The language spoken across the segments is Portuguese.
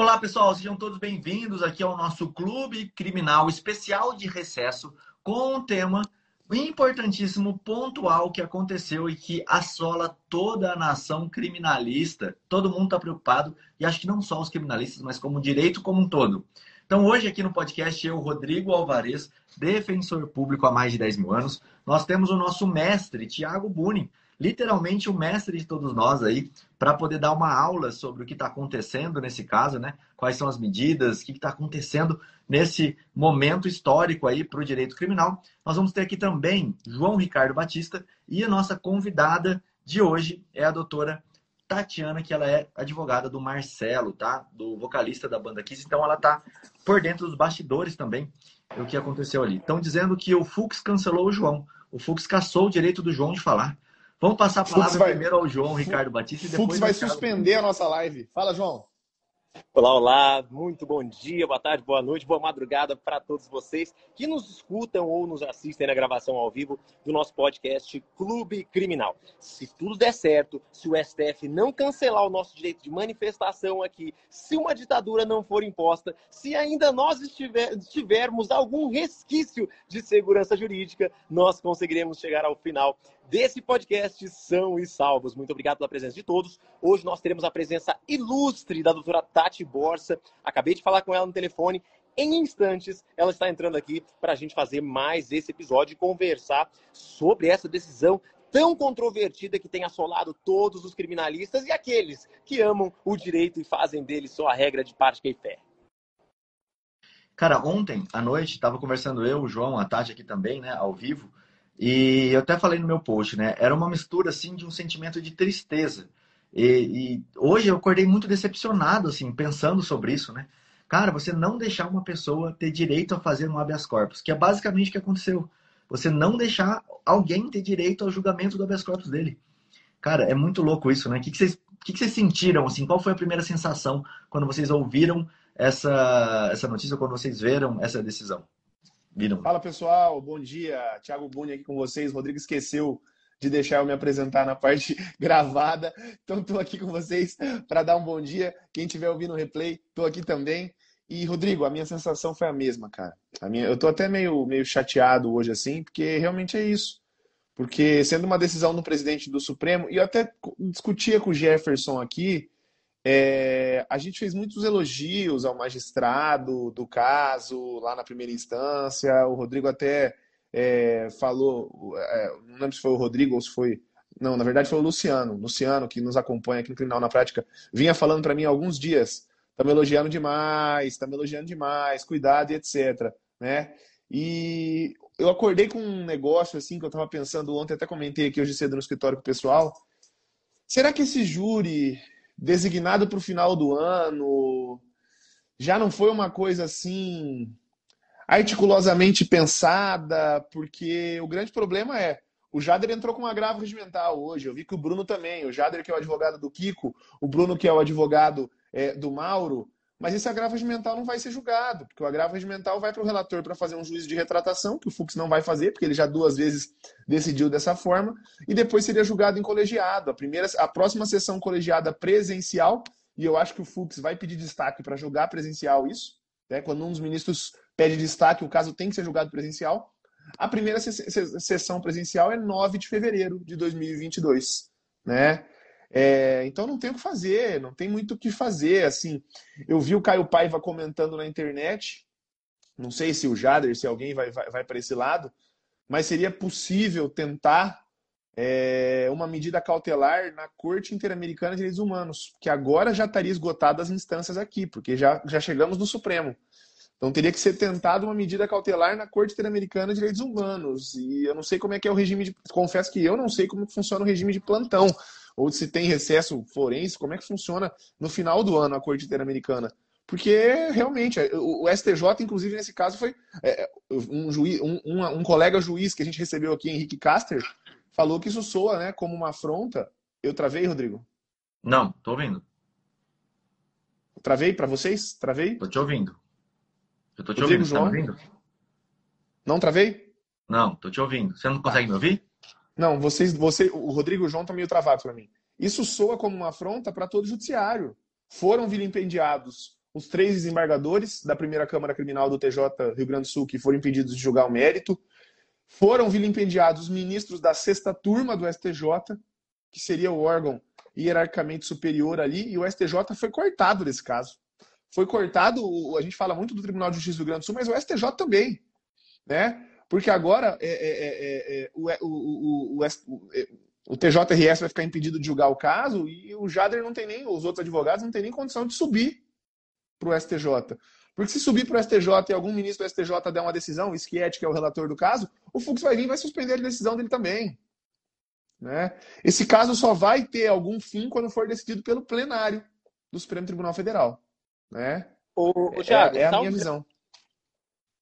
Olá, pessoal, sejam todos bem-vindos aqui ao nosso Clube Criminal Especial de Recesso com um tema importantíssimo, pontual que aconteceu e que assola toda a nação criminalista. Todo mundo está preocupado e acho que não só os criminalistas, mas como o direito como um todo. Então, hoje aqui no podcast, eu, Rodrigo Alvarez, defensor público há mais de 10 mil anos, nós temos o nosso mestre, Tiago Bunin, literalmente o mestre de todos nós aí, para poder dar uma aula sobre o que está acontecendo nesse caso, né? Quais são as medidas, o que está acontecendo nesse momento histórico aí para o direito criminal. Nós vamos ter aqui também João Ricardo Batista e a nossa convidada de hoje é a doutora Tatiana, que ela é advogada do Marcelo, tá? Do vocalista da banda Kiss. Então ela tá por dentro dos bastidores também o que aconteceu ali. Estão dizendo que o Fux cancelou o João. O Fux caçou o direito do João de falar. Vamos passar a palavra vai... primeiro ao João Ricardo Batista e depois. Fux vai suspender a nossa live. Fala, João. Olá, olá, muito bom dia, boa tarde, boa noite, boa madrugada para todos vocês que nos escutam ou nos assistem na gravação ao vivo do nosso podcast Clube Criminal. Se tudo der certo, se o STF não cancelar o nosso direito de manifestação aqui, se uma ditadura não for imposta, se ainda nós estiver, tivermos algum resquício de segurança jurídica, nós conseguiremos chegar ao final desse podcast São e Salvos. Muito obrigado pela presença de todos. Hoje nós teremos a presença ilustre da doutora Tati Borsa. Acabei de falar com ela no telefone. Em instantes, ela está entrando aqui para a gente fazer mais esse episódio e conversar sobre essa decisão tão controvertida que tem assolado todos os criminalistas e aqueles que amam o direito e fazem dele só a regra de parte e fé. Cara, ontem à noite, estava conversando eu, o João, a Tati aqui também, né, ao vivo, e eu até falei no meu post, né? Era uma mistura assim de um sentimento de tristeza. E, e, hoje eu acordei muito decepcionado, assim, pensando sobre isso, né? Cara, você não deixar uma pessoa ter direito a fazer um habeas corpus, que é basicamente o que aconteceu. Você não deixar alguém ter direito ao julgamento do habeas corpus dele. Cara, é muito louco isso, né? O que, que, vocês, o que, que vocês sentiram, assim? Qual foi a primeira sensação quando vocês ouviram essa, essa notícia, quando vocês viram essa decisão? Viram. Fala pessoal, bom dia. Thiago Buni aqui com vocês. Rodrigo esqueceu de deixar eu me apresentar na parte gravada. Então estou aqui com vocês para dar um bom dia. Quem estiver ouvindo o replay, estou aqui também. E Rodrigo, a minha sensação foi a mesma, cara. A minha, eu estou até meio, meio chateado hoje assim, porque realmente é isso. Porque sendo uma decisão do presidente do Supremo, e eu até discutia com o Jefferson aqui, é, a gente fez muitos elogios ao magistrado do caso, lá na primeira instância. O Rodrigo até é, falou, é, não lembro se foi o Rodrigo ou se foi. Não, na verdade foi o Luciano. Luciano, que nos acompanha aqui no Criminal na Prática, vinha falando para mim há alguns dias. Tá me elogiando demais, tá me elogiando demais, cuidado e etc. Né? E eu acordei com um negócio assim que eu estava pensando ontem, até comentei aqui hoje cedo no escritório com o pessoal. Será que esse júri designado para o final do ano. Já não foi uma coisa assim articulosamente pensada, porque o grande problema é o Jader entrou com um agravo regimental hoje. Eu vi que o Bruno também. O Jader, que é o advogado do Kiko, o Bruno, que é o advogado é, do Mauro, mas esse agravo regimental não vai ser julgado, porque o agravo regimental vai para o relator para fazer um juízo de retratação, que o Fux não vai fazer, porque ele já duas vezes decidiu dessa forma, e depois seria julgado em colegiado. A, primeira, a próxima sessão colegiada presencial, e eu acho que o Fux vai pedir destaque para julgar presencial isso, né? quando um dos ministros pede destaque, o caso tem que ser julgado presencial. A primeira sessão presencial é 9 de fevereiro de 2022. Né? É, então não tem o que fazer, não tem muito o que fazer. Assim, eu vi o Caio Paiva comentando na internet, não sei se o Jader, se alguém vai, vai, vai para esse lado, mas seria possível tentar é, uma medida cautelar na Corte Interamericana de Direitos Humanos, que agora já estaria esgotada as instâncias aqui, porque já, já chegamos no Supremo. Então teria que ser tentada uma medida cautelar na Corte Interamericana de Direitos Humanos. E eu não sei como é que é o regime de. Confesso que eu não sei como funciona o regime de plantão ou se tem recesso forense, como é que funciona no final do ano a Corte Interamericana. Porque realmente, o STJ, inclusive, nesse caso, foi é, um, juiz, um, um, um, colega juiz que a gente recebeu aqui, Henrique Caster, falou que isso soa né, como uma afronta. Eu travei, Rodrigo? Não, tô ouvindo. Travei para vocês? Travei? Tô te ouvindo. Eu tô te Rodrigo, ouvindo. Tá João? Tá ouvindo? Não travei? Não, tô te ouvindo. Você não consegue me ouvir? Não, vocês, você, o Rodrigo e o João estão meio travados para mim. Isso soa como uma afronta para todo o judiciário. Foram vilipendiados os três desembargadores da primeira Câmara Criminal do TJ Rio Grande do Sul que foram impedidos de julgar o mérito. Foram vilipendiados os ministros da sexta turma do STJ, que seria o órgão hierarquicamente superior ali, e o STJ foi cortado desse caso. Foi cortado, a gente fala muito do Tribunal de Justiça do Rio Grande do Sul, mas o STJ também. Né? Porque agora é, é, é, o, o, o, o, TJRS vai ficar impedido de julgar o caso e o Jader não tem nem, os outros advogados não tem nem condição de subir para o STJ. Porque se subir para o STJ e algum ministro do STJ der uma decisão, o Schietti, que é o relator do caso, o Fux vai vir e vai suspender a decisão dele também. Né? Esse caso só vai ter algum fim quando for decidido pelo plenário do Supremo Tribunal Federal. Né? O, o Thiago, é, é a minha visão.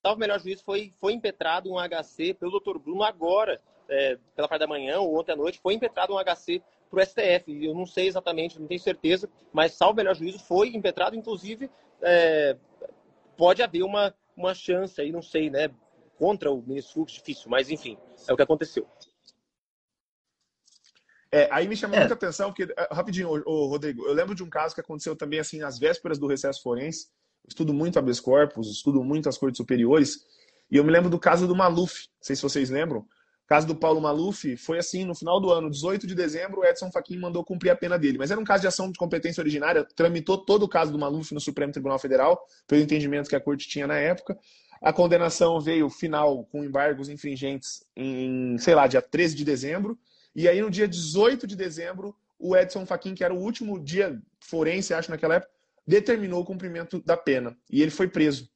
Salvo melhor juízo, foi, foi impetrado um HC pelo Dr. Bruno agora, é, pela parte da manhã ou ontem à noite, foi impetrado um HC para o STF. Eu não sei exatamente, não tenho certeza, mas salvo melhor juízo, foi impetrado, inclusive é, pode haver uma, uma chance aí, não sei, né? Contra o ministro Fux, difícil, mas enfim, é o que aconteceu. É, aí me chamou é. muita atenção, porque, é, rapidinho, ô, Rodrigo, eu lembro de um caso que aconteceu também, assim, às vésperas do recesso forense. Estudo muito habeas corpus, estudo muito as cortes superiores. E eu me lembro do caso do Maluf, não sei se vocês lembram. O caso do Paulo Maluf foi assim, no final do ano, 18 de dezembro, o Edson Fachin mandou cumprir a pena dele. Mas era um caso de ação de competência originária, tramitou todo o caso do Maluf no Supremo Tribunal Federal, pelo entendimento que a corte tinha na época. A condenação veio final com embargos infringentes em, sei lá, dia 13 de dezembro. E aí, no dia 18 de dezembro, o Edson Fachin, que era o último dia forense, acho, naquela época, determinou o cumprimento da pena. E ele foi preso.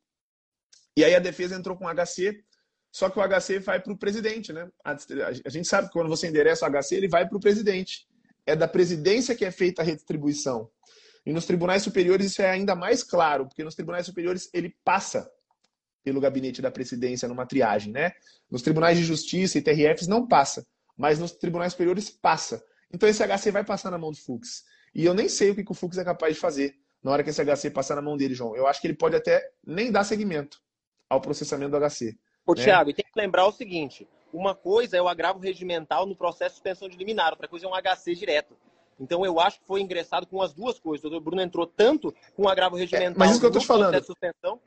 E aí a defesa entrou com HC, só que o HC vai para o presidente, né? A gente sabe que quando você endereça o HC, ele vai para o presidente. É da presidência que é feita a redistribuição. E nos tribunais superiores isso é ainda mais claro, porque nos tribunais superiores ele passa pelo gabinete da presidência numa triagem, né? Nos tribunais de justiça e TRFs não passa mas nos tribunais superiores passa. Então esse HC vai passar na mão do Fux. E eu nem sei o que, o Fux é capaz de fazer na hora que esse HC passar na mão dele, João. Eu acho que ele pode até nem dar seguimento ao processamento do HC. Ô, né? Tiago, e tem que lembrar o seguinte: uma coisa é o agravo regimental no processo de suspensão de liminar, outra coisa é um HC direto. Então eu acho que foi ingressado com as duas coisas. O doutor Bruno entrou tanto com o agravo regimental é, mas isso que eu tô te falando. de suspensão,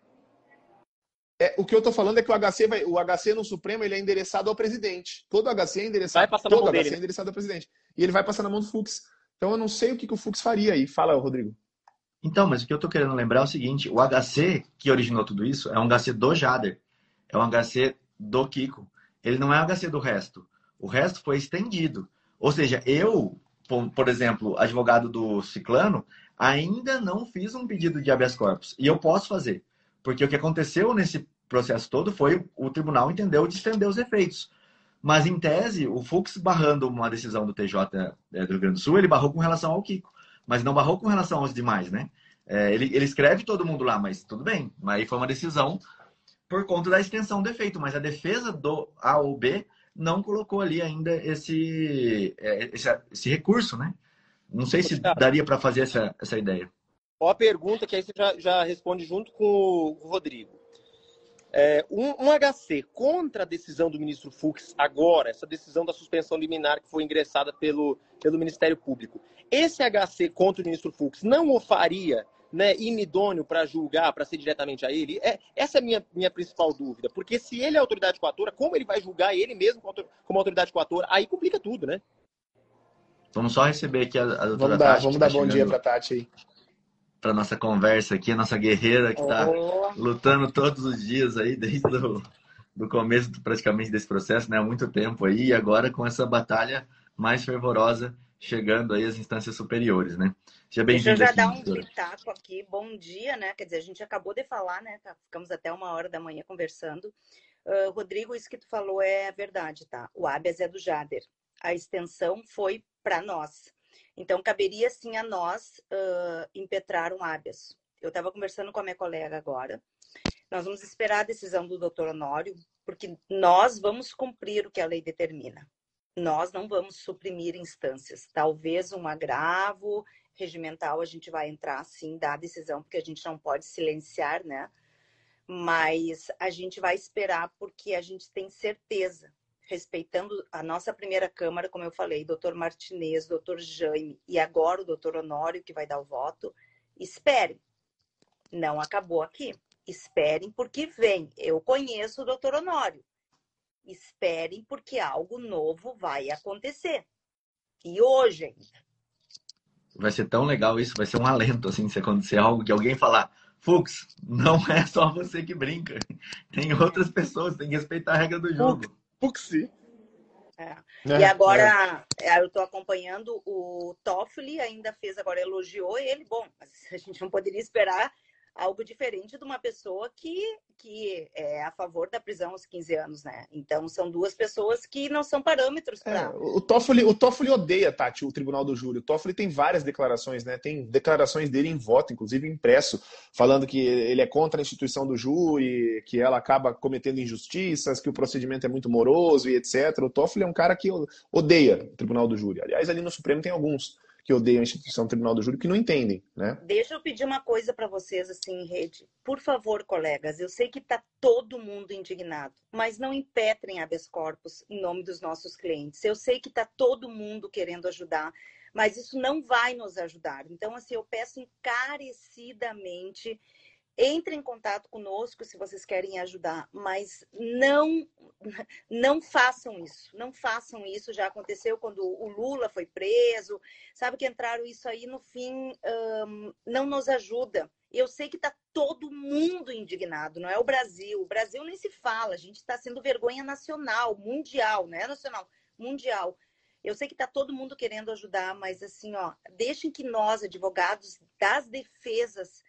é, o que eu estou falando é que o HC, vai, o HC no Supremo ele é endereçado ao presidente. Todo HC é endereçado, vai todo HC dele. é endereçado ao presidente. E ele vai passar na mão do Fux. Então eu não sei o que, que o Fux faria aí. Fala, Rodrigo. Então, mas o que eu estou querendo lembrar é o seguinte: o HC que originou tudo isso é um HC do Jader, é um HC do Kiko. Ele não é um HC do resto. O resto foi estendido. Ou seja, eu, por exemplo, advogado do Ciclano, ainda não fiz um pedido de habeas corpus. E eu posso fazer. Porque o que aconteceu nesse processo todo foi o tribunal entendeu de estender os efeitos. Mas, em tese, o Fux barrando uma decisão do TJ é, do Rio Grande do Sul, ele barrou com relação ao Kiko. Mas não barrou com relação aos demais, né? É, ele, ele escreve todo mundo lá, mas tudo bem. Mas aí foi uma decisão por conta da extensão do efeito. Mas a defesa do A ou B não colocou ali ainda esse, é, esse, esse recurso, né? Não sei se daria para fazer essa, essa ideia. Ó a pergunta que aí você já, já responde junto com o Rodrigo. É, um, um, HC contra a decisão do ministro Fux agora, essa decisão da suspensão liminar que foi ingressada pelo, pelo Ministério Público, esse HC contra o ministro Fux não o faria né, inidôneo para julgar, para ser diretamente a ele? É, essa é a minha, minha principal dúvida. Porque se ele é autoridade coatora, como ele vai julgar ele mesmo como autoridade coatora? Aí complica tudo, né? Vamos só receber aqui a, a doutora vamos dar, Tati. Vamos dar tá bom dia para Tati aí para nossa conversa aqui, a nossa guerreira que está lutando todos os dias aí, desde o do começo praticamente desse processo, né? Há muito tempo aí, e agora com essa batalha mais fervorosa chegando aí às instâncias superiores, né? Seja bem-vindo. Deixa eu já dar um pitaco aqui. Bom dia, né? Quer dizer, a gente acabou de falar, né? Tá, ficamos até uma hora da manhã conversando. Uh, Rodrigo, isso que tu falou é verdade, tá? O habeas é do Jader. A extensão foi para nós. Então, caberia sim a nós uh, impetrar um habeas. Eu estava conversando com a minha colega agora. Nós vamos esperar a decisão do doutor Honório, porque nós vamos cumprir o que a lei determina. Nós não vamos suprimir instâncias. Talvez um agravo regimental a gente vai entrar sim, dar a decisão, porque a gente não pode silenciar, né? Mas a gente vai esperar porque a gente tem certeza respeitando a nossa primeira Câmara, como eu falei, doutor Martinez, doutor Jaime e agora o doutor Honório, que vai dar o voto, espere. Não acabou aqui. Esperem porque vem. Eu conheço o doutor Honório. Esperem porque algo novo vai acontecer. E hoje ainda. Vai ser tão legal isso, vai ser um alento, assim, se acontecer algo que alguém falar, Fux, não é só você que brinca. Tem outras pessoas, tem que respeitar a regra do jogo. Fuxi. É. É, e agora é. eu estou acompanhando o Toffoli, ainda fez agora, elogiou ele. Bom, a gente não poderia esperar algo diferente de uma pessoa que, que é a favor da prisão aos 15 anos, né? Então, são duas pessoas que não são parâmetros para... É, o, Toffoli, o Toffoli odeia, Tati, o Tribunal do Júri. O Toffoli tem várias declarações, né? Tem declarações dele em voto, inclusive impresso, falando que ele é contra a instituição do júri, que ela acaba cometendo injustiças, que o procedimento é muito moroso e etc. O Toffoli é um cara que odeia o Tribunal do Júri. Aliás, ali no Supremo tem alguns que odeiam a instituição Tribunal do Júri que não entendem, né? Deixa eu pedir uma coisa para vocês assim em rede. Por favor, colegas, eu sei que está todo mundo indignado, mas não impetrem habeas corpus em nome dos nossos clientes. Eu sei que está todo mundo querendo ajudar, mas isso não vai nos ajudar. Então, assim, eu peço encarecidamente entre em contato conosco se vocês querem ajudar, mas não não façam isso, não façam isso. Já aconteceu quando o Lula foi preso, sabe que entraram isso aí no fim um, não nos ajuda. Eu sei que está todo mundo indignado, não é o Brasil. O Brasil nem se fala, a gente está sendo vergonha nacional, mundial, não é nacional, mundial. Eu sei que está todo mundo querendo ajudar, mas assim, ó, deixem que nós, advogados das defesas,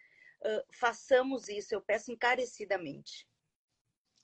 façamos isso, eu peço encarecidamente.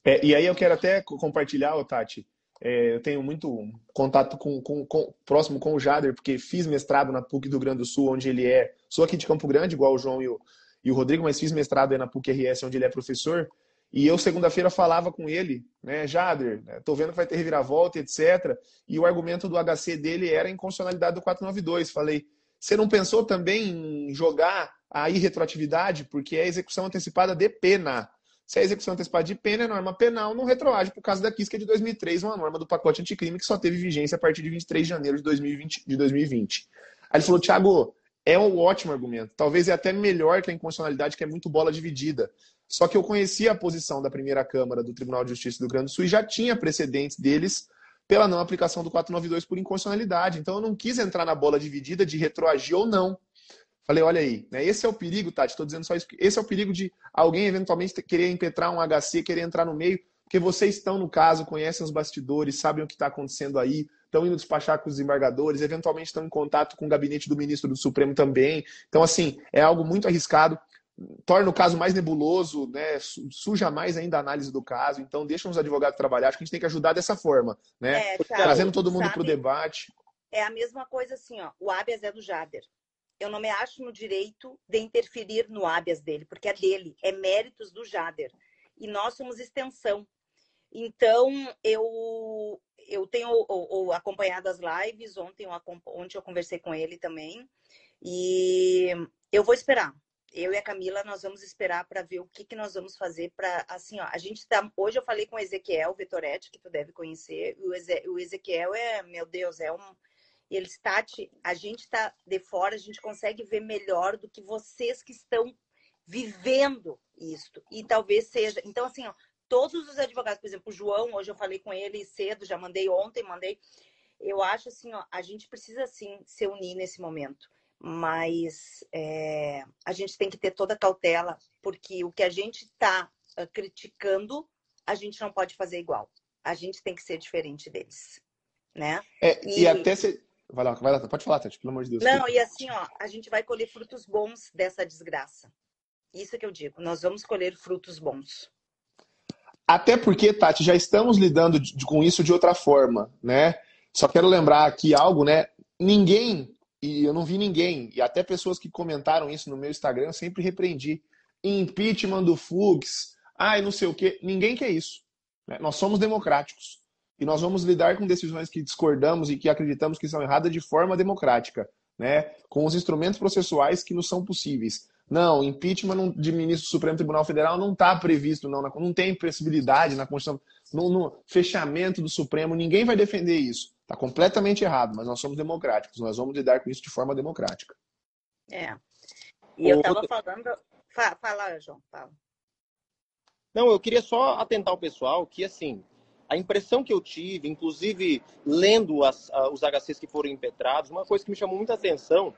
É, e aí eu quero até compartilhar, Tati, é, eu tenho muito contato com, com, com, próximo com o Jader, porque fiz mestrado na PUC do Grande do Sul, onde ele é. Sou aqui de Campo Grande, igual o João e o, e o Rodrigo, mas fiz mestrado aí na PUC RS, onde ele é professor. E eu, segunda-feira, falava com ele, né, Jader, né, tô vendo que vai ter reviravolta, etc. E o argumento do HC dele era a inconstitucionalidade do 492. Falei, você não pensou também em jogar a irretroatividade? Porque é execução antecipada de pena. Se é execução antecipada de pena, é norma penal, não retroage por causa da KISC de 2003, uma norma do pacote anticrime que só teve vigência a partir de 23 de janeiro de 2020. De 2020. Aí ele falou, Thiago, é um ótimo argumento. Talvez é até melhor que a inconstitucionalidade, que é muito bola dividida. Só que eu conhecia a posição da primeira Câmara do Tribunal de Justiça do Grande Sul e já tinha precedentes deles pela não aplicação do 492 por inconstitucionalidade. Então eu não quis entrar na bola dividida de retroagir ou não. Falei, olha aí, né? esse é o perigo, Tati, estou dizendo só isso. Esse é o perigo de alguém eventualmente querer impetrar um HC, querer entrar no meio, porque vocês estão no caso, conhecem os bastidores, sabem o que está acontecendo aí, estão indo despachar com os desembargadores, eventualmente estão em contato com o gabinete do ministro do Supremo também. Então, assim, é algo muito arriscado torna o caso mais nebuloso, né? suja mais ainda a análise do caso. Então, deixa os advogados trabalhar. Acho que a gente tem que ajudar dessa forma, né? É, Trazendo todo mundo para o debate. É a mesma coisa assim, ó. O habeas é do Jader. Eu não me acho no direito de interferir no habeas dele, porque é dele, é méritos do Jader. E nós somos extensão. Então, eu eu tenho ou, ou, acompanhado as lives, ontem eu, ontem eu conversei com ele também, e eu vou esperar eu e a Camila, nós vamos esperar para ver o que, que nós vamos fazer para, assim, ó, a gente tá, hoje eu falei com o Ezequiel Vetoretti, que tu deve conhecer, o, Eze, o Ezequiel é, meu Deus, é um, ele está, a gente está de fora, a gente consegue ver melhor do que vocês que estão vivendo isto, e talvez seja, então assim, ó, todos os advogados, por exemplo, o João, hoje eu falei com ele cedo, já mandei ontem, mandei, eu acho assim, ó, a gente precisa sim se unir nesse momento mas é, a gente tem que ter toda cautela, porque o que a gente está ah, criticando, a gente não pode fazer igual. A gente tem que ser diferente deles, né? É, e... e... até se... Vai lá, vai lá, pode falar, Tati, pelo amor de Deus. Não, e assim, ó, a gente vai colher frutos bons dessa desgraça. Isso que eu digo, nós vamos colher frutos bons. Até porque, Tati, já estamos lidando com isso de outra forma, né? Só quero lembrar aqui algo, né? Ninguém e eu não vi ninguém, e até pessoas que comentaram isso no meu Instagram, eu sempre repreendi. Impeachment do Fux, ai, não sei o quê. Ninguém quer isso. Né? Nós somos democráticos. E nós vamos lidar com decisões que discordamos e que acreditamos que são erradas de forma democrática, né? com os instrumentos processuais que nos são possíveis. Não, impeachment de ministro do Supremo Tribunal Federal não está previsto, não, não tem possibilidade na Constituição, no, no fechamento do Supremo, ninguém vai defender isso. Está completamente errado, mas nós somos democráticos, nós vamos lidar com isso de forma democrática. É. E eu estava falando. Fala, fala, João, fala. Não, eu queria só atentar o pessoal que, assim, a impressão que eu tive, inclusive lendo as, os HCs que foram impetrados, uma coisa que me chamou muita atenção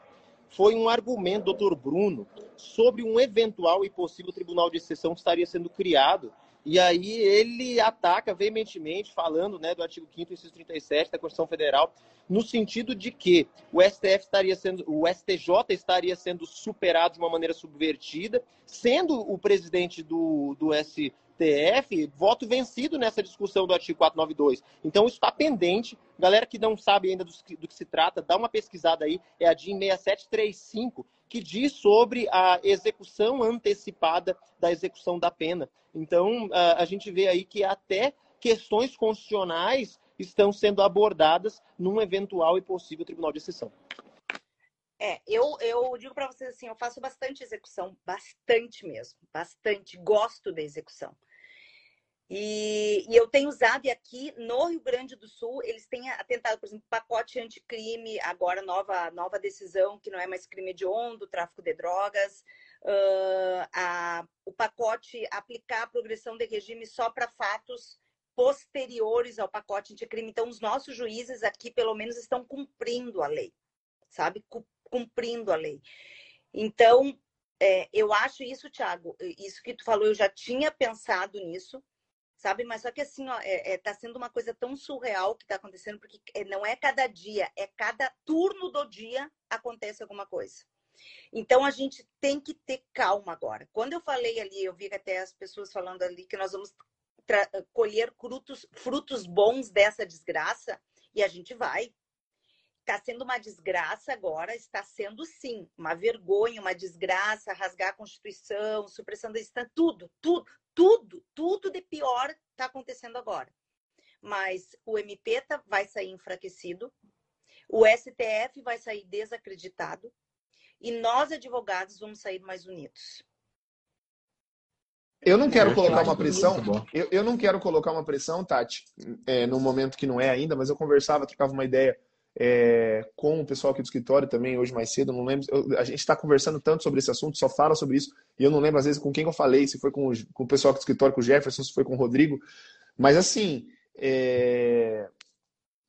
foi um argumento do Dr. Bruno sobre um eventual e possível tribunal de exceção que estaria sendo criado. E aí ele ataca veementemente, falando né, do artigo 5 inciso 37 da Constituição Federal, no sentido de que o STF estaria sendo, o STJ estaria sendo superado de uma maneira subvertida, sendo o presidente do, do STF STF, voto vencido nessa discussão do artigo 492. Então, isso está pendente. Galera que não sabe ainda do, do, que se trata, dá uma pesquisada aí. É a DIN 6735, que diz sobre a execução antecipada da execução da pena. Então, a, a gente vê aí que até questões constitucionais estão sendo abordadas num eventual e possível tribunal de exceção. É, eu, eu digo para vocês assim, eu faço bastante execução, bastante mesmo, bastante, gosto da execução. E, e, eu tenho usado, e aqui no Rio Grande do Sul, eles têm atentado, por exemplo, pacote anticrime, agora nova, nova decisão, que não é mais crime hediondo, tráfico de drogas, uh, a, o pacote aplicar a progressão de regime só para fatos posteriores ao pacote anticrime. Então, os nossos juízes aqui, pelo menos, estão cumprindo a lei, sabe? cumprindo a lei. Então, é, eu acho isso, Thiago, isso que tu falou, eu já tinha pensado nisso, sabe? Mas só que assim, ó, é, é, tá sendo uma coisa tão surreal que tá acontecendo, porque é, não é cada dia, é cada turno do dia acontece alguma coisa. Então a gente tem que ter calma agora. Quando eu falei ali, eu vi até as pessoas falando ali que nós vamos colher frutos, frutos bons dessa desgraça, e a gente vai está sendo uma desgraça agora, está sendo sim, uma vergonha, uma desgraça, rasgar a Constituição, supressão da instância, tudo, tudo, tudo, tudo de pior está acontecendo agora. Mas o MP tá, vai sair enfraquecido, o STF vai sair desacreditado e nós, advogados, vamos sair mais unidos. Eu não quero colocar uma pressão. Eu, eu não quero colocar uma pressão, Tati, é, no momento que não é ainda, mas eu conversava, trocava uma ideia é, com o pessoal aqui do escritório também, hoje mais cedo, não lembro. Eu, a gente está conversando tanto sobre esse assunto, só fala sobre isso, e eu não lembro às vezes com quem eu falei, se foi com o, com o pessoal aqui do escritório, com o Jefferson, se foi com o Rodrigo. Mas assim, é,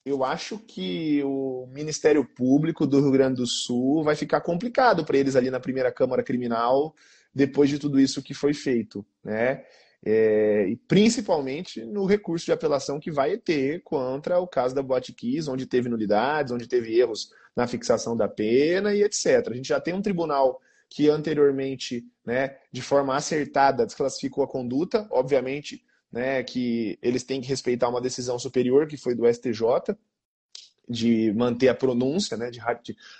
eu acho que o Ministério Público do Rio Grande do Sul vai ficar complicado para eles ali na primeira Câmara Criminal, depois de tudo isso que foi feito, né? É, e principalmente no recurso de apelação que vai ter contra o caso da Botkiss, onde teve nulidades, onde teve erros na fixação da pena e etc. A gente já tem um tribunal que anteriormente, né, de forma acertada, desclassificou a conduta, obviamente, né, que eles têm que respeitar uma decisão superior, que foi do STJ, de manter a pronúncia, né, de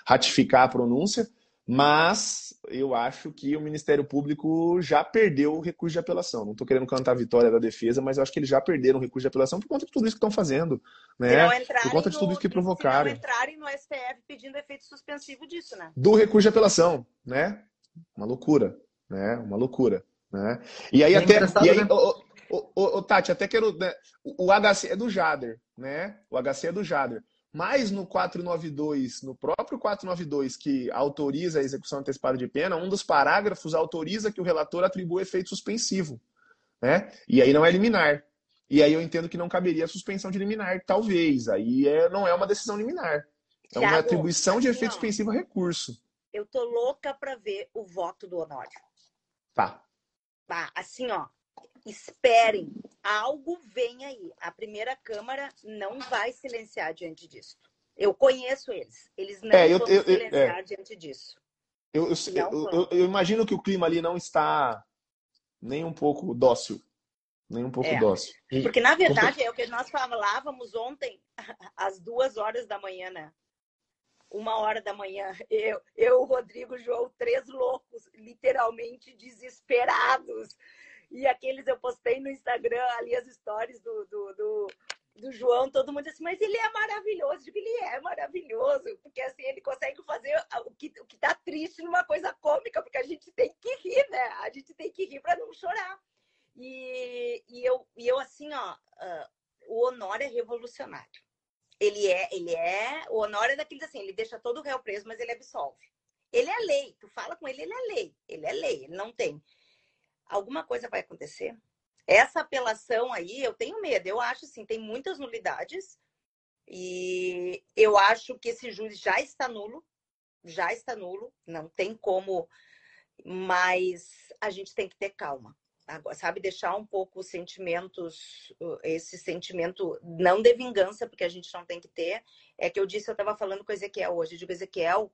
ratificar a pronúncia, mas eu acho que o Ministério Público já perdeu o recurso de apelação. Não estou querendo cantar a vitória da defesa, mas eu acho que eles já perderam o recurso de apelação por conta de tudo isso que estão fazendo. Né? Por conta de tudo isso que provocaram. Se não entrarem no STF pedindo efeito suspensivo disso, né? Do recurso de apelação, né? Uma loucura, né? Uma loucura. Né? E aí, é até. E aí, né? Tati, até quero. Né? O HC é do Jader, né? O HC é do Jader. Mas no 492, no próprio 492, que autoriza a execução antecipada de pena, um dos parágrafos autoriza que o relator atribua efeito suspensivo. Né? E aí não é liminar. E aí eu entendo que não caberia a suspensão de liminar, talvez. Aí é, não é uma decisão liminar. É uma atribuição de efeito suspensivo a recurso. Eu tô louca para ver o voto do Honório. Tá. Tá, assim, ó, esperem, algo vem aí. A primeira Câmara não vai silenciar diante disso. Eu conheço eles. Eles não é, eu, vão eu, silenciar eu, é. diante disso. Eu, eu, imagino que o clima ali não está nem um pouco dócil. Nem um pouco é, dócil. Porque, na verdade, é o que nós falávamos ontem, às duas horas da manhã, né? Uma hora da manhã. Eu, eu o Rodrigo, João, três loucos, literalmente desesperados e aqueles eu postei no Instagram ali as histórias do, do, do, do João, todo mundo disse, mas ele é maravilhoso. Eu digo, ele é maravilhoso, porque assim, ele consegue fazer o que, o que tá triste numa coisa cômica, porque a gente tem que rir, né? A gente tem que rir para não chorar. E, e, eu, e eu, assim, ó, uh, o Honório é revolucionário. Ele é, ele é, o Honório é daqueles assim, ele deixa todo o réu preso, mas ele absolve. Ele é lei. Tu fala com ele, ele é lei. Ele é lei, ele não tem. Alguma coisa vai acontecer? Essa apelação aí, eu tenho medo. Eu acho assim, tem muitas nulidades. E eu acho que esse júri já está nulo. Já está nulo. Não tem como. Mas a gente tem que ter calma sabe, deixar um pouco os sentimentos, esse sentimento não de vingança, porque a gente não tem que ter. É que eu disse, eu estava falando com o Ezequiel hoje, eu digo, Ezequiel,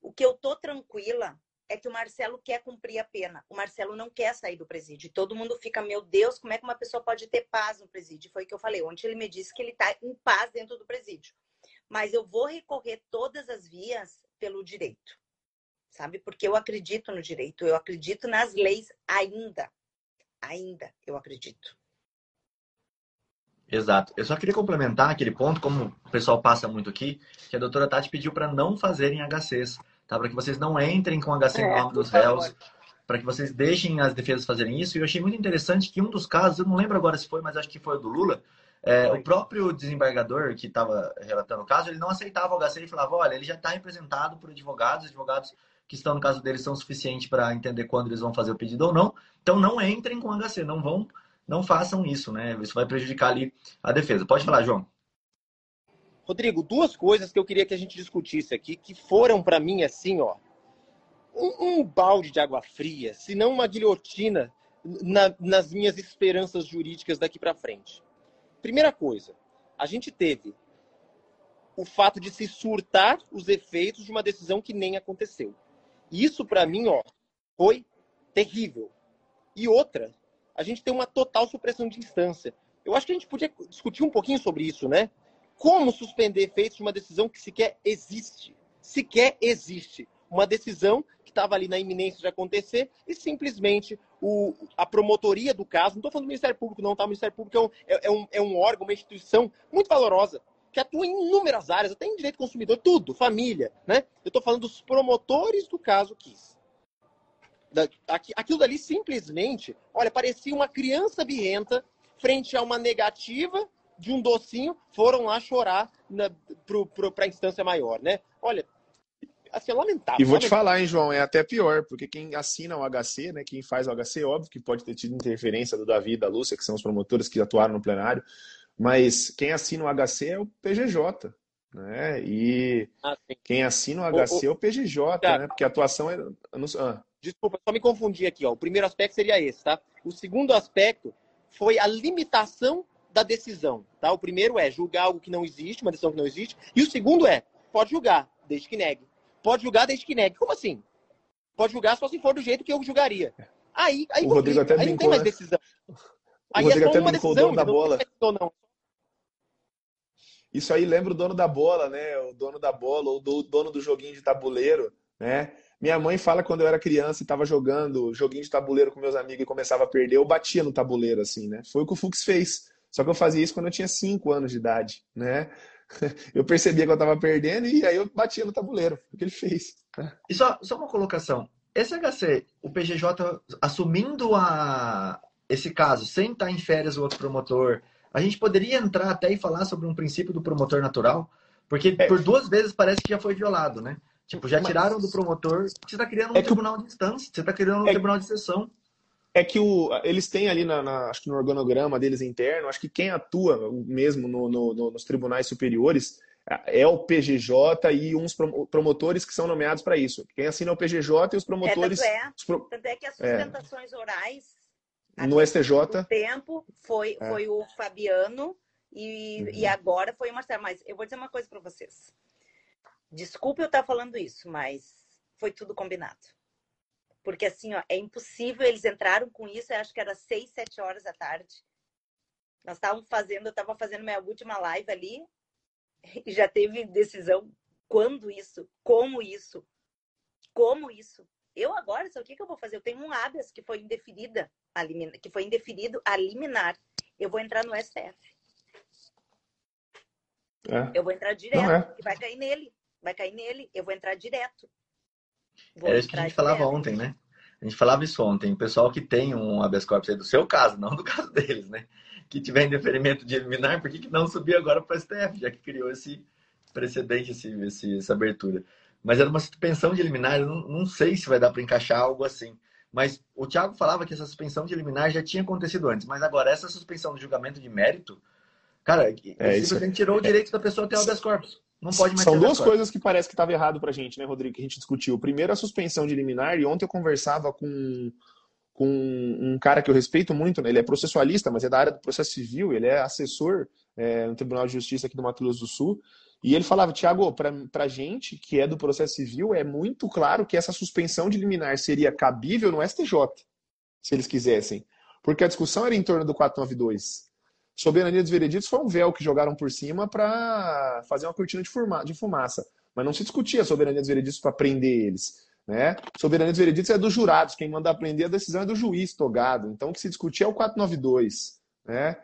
o que eu tô tranquila é que o Marcelo quer cumprir a pena. O Marcelo não quer sair do presídio. Todo mundo fica, meu Deus, como é que uma pessoa pode ter paz no presídio? Foi o que eu falei. Ontem ele me disse que ele está em paz dentro do presídio. Mas eu vou recorrer todas as vias pelo direito, sabe? Porque eu acredito no direito, eu acredito nas leis ainda ainda, eu acredito. Exato. Eu só queria complementar aquele ponto, como o pessoal passa muito aqui, que a doutora Tati pediu para não fazerem HCs, tá? Para que vocês não entrem com HC é, no nome dos réus, para que vocês deixem as defesas fazerem isso. E eu achei muito interessante que um dos casos, eu não lembro agora se foi, mas acho que foi o do Lula, é, o próprio desembargador que estava relatando o caso, ele não aceitava o HC e falava, olha, ele já está representado por advogados, advogados que estão no caso deles são suficientes para entender quando eles vão fazer o pedido ou não. Então não entrem com HC, não vão, não façam isso, né? Isso vai prejudicar ali a defesa. Pode falar, João. Rodrigo, duas coisas que eu queria que a gente discutisse aqui, que foram para mim assim, ó, um, um, balde de água fria, se não uma guilhotina na, nas minhas esperanças jurídicas daqui para frente. Primeira coisa, a gente teve o fato de se surtar os efeitos de uma decisão que nem aconteceu. Isso, para mim, ó, foi terrível. E outra, a gente tem uma total supressão de instância. Eu acho que a gente podia discutir um pouquinho sobre isso, né? Como suspender efeitos de uma decisão que sequer existe? Sequer existe. Uma decisão que estava ali na iminência de acontecer e simplesmente o, a promotoria do caso, não estou falando do Ministério Público, não, tá? O Ministério Público é um, é, é, um, é um órgão, uma instituição muito valorosa que atua em inúmeras áreas, até em direito consumidor, tudo, família, né? Eu estou falando dos promotores do caso Kiss. Aquilo dali simplesmente, olha, parecia uma criança birrenta frente a uma negativa de um docinho, foram lá chorar para a instância maior, né? Olha, assim, é lamentável. E vou te falar, hein, João, é até pior, porque quem assina o HC, né, quem faz o HC, óbvio que pode ter tido interferência do Davi e da Lúcia, que são os promotores que atuaram no plenário, mas quem assina o HC é o PGJ. Né? E ah, quem assina o HC o, é o PGJ, né? Porque a atuação é. Ah. Desculpa, só me confundi aqui. Ó. O primeiro aspecto seria esse, tá? O segundo aspecto foi a limitação da decisão. Tá? O primeiro é julgar algo que não existe, uma decisão que não existe. E o segundo é, pode julgar, desde que negue. Pode julgar desde que negue. Como assim? Pode julgar só se for do jeito que eu julgaria. Aí, aí, o Rodrigo até aí não tem mais né? decisão. Aí o Rodrigo é até brincou o dono da bola. Não, isso aí lembra o dono da bola, né? O dono da bola, ou o dono do joguinho de tabuleiro, né? Minha mãe fala quando eu era criança e estava jogando joguinho de tabuleiro com meus amigos e começava a perder, eu batia no tabuleiro, assim, né? Foi o que o Fux fez. Só que eu fazia isso quando eu tinha 5 anos de idade, né? Eu percebia que eu estava perdendo e aí eu batia no tabuleiro. O que ele fez. Né? E só, só uma colocação. Esse HC, o PGJ assumindo a, esse caso, sem estar em férias o outro promotor, a gente poderia entrar até e falar sobre um princípio do promotor natural, porque é. por duas vezes parece que já foi violado, né? Tipo, já tiraram do promotor, você está criando um é tribunal de instância, você está criando um é... tribunal de sessão. É que o, eles têm ali, na, na, acho que no organograma deles interno, acho que quem atua mesmo no, no, no, nos tribunais superiores é o PGJ e uns promotores que são nomeados para isso. Quem assina é o PGJ e os promotores. É, tanto, é, os pro... tanto é que as é. sustentações orais no STJ. tempo foi, é. foi o Fabiano e, uhum. e agora foi o Marcelo. Mas eu vou dizer uma coisa para vocês. Desculpe eu estar falando isso, mas foi tudo combinado. Porque assim, ó, é impossível, eles entraram com isso, eu acho que era seis, sete horas da tarde. Nós estávamos fazendo, eu estava fazendo minha última live ali e já teve decisão. Quando isso? Como isso? Como isso? Eu agora, sabe o que, que eu vou fazer? Eu tenho um habeas que foi indeferida, que foi indeferido a liminar. Eu vou entrar no STF. É. Eu vou entrar direto. É. E vai cair nele. Vai cair nele. Eu vou entrar direto. Vou Era isso que a gente falava ontem, né? A gente falava isso ontem. O pessoal que tem um habeas corpus aí do seu caso, não do caso deles, né? Que tiver indeferimento de eliminar, por que, que não subir agora para o STF, já que criou esse precedente, esse, esse, essa abertura? Mas era uma suspensão de liminar, eu não, não sei se vai dar para encaixar algo assim. Mas o Thiago falava que essa suspensão de liminar já tinha acontecido antes, mas agora essa suspensão de julgamento de mérito, cara, é, simplesmente tirou o direito da pessoa ter habeas corpus. Não pode São duas coisas que parece que estava errado pra gente, né, Rodrigo, que a gente discutiu. Primeiro, a suspensão de liminar, e ontem eu conversava com, com um cara que eu respeito muito, né? ele é processualista, mas é da área do processo civil, ele é assessor é, no Tribunal de Justiça aqui do Mato Grosso do Sul, e ele falava, Tiago, para a gente que é do processo civil, é muito claro que essa suspensão de liminar seria cabível no STJ, se eles quisessem. Porque a discussão era em torno do 492. Soberania dos vereditos foi um véu que jogaram por cima para fazer uma cortina de, fuma de fumaça. Mas não se discutia a soberania dos vereditos para prender eles. Né? Soberania dos vereditos é dos jurados, quem manda prender a decisão é do juiz togado. Então o que se discutia é o 492. Né?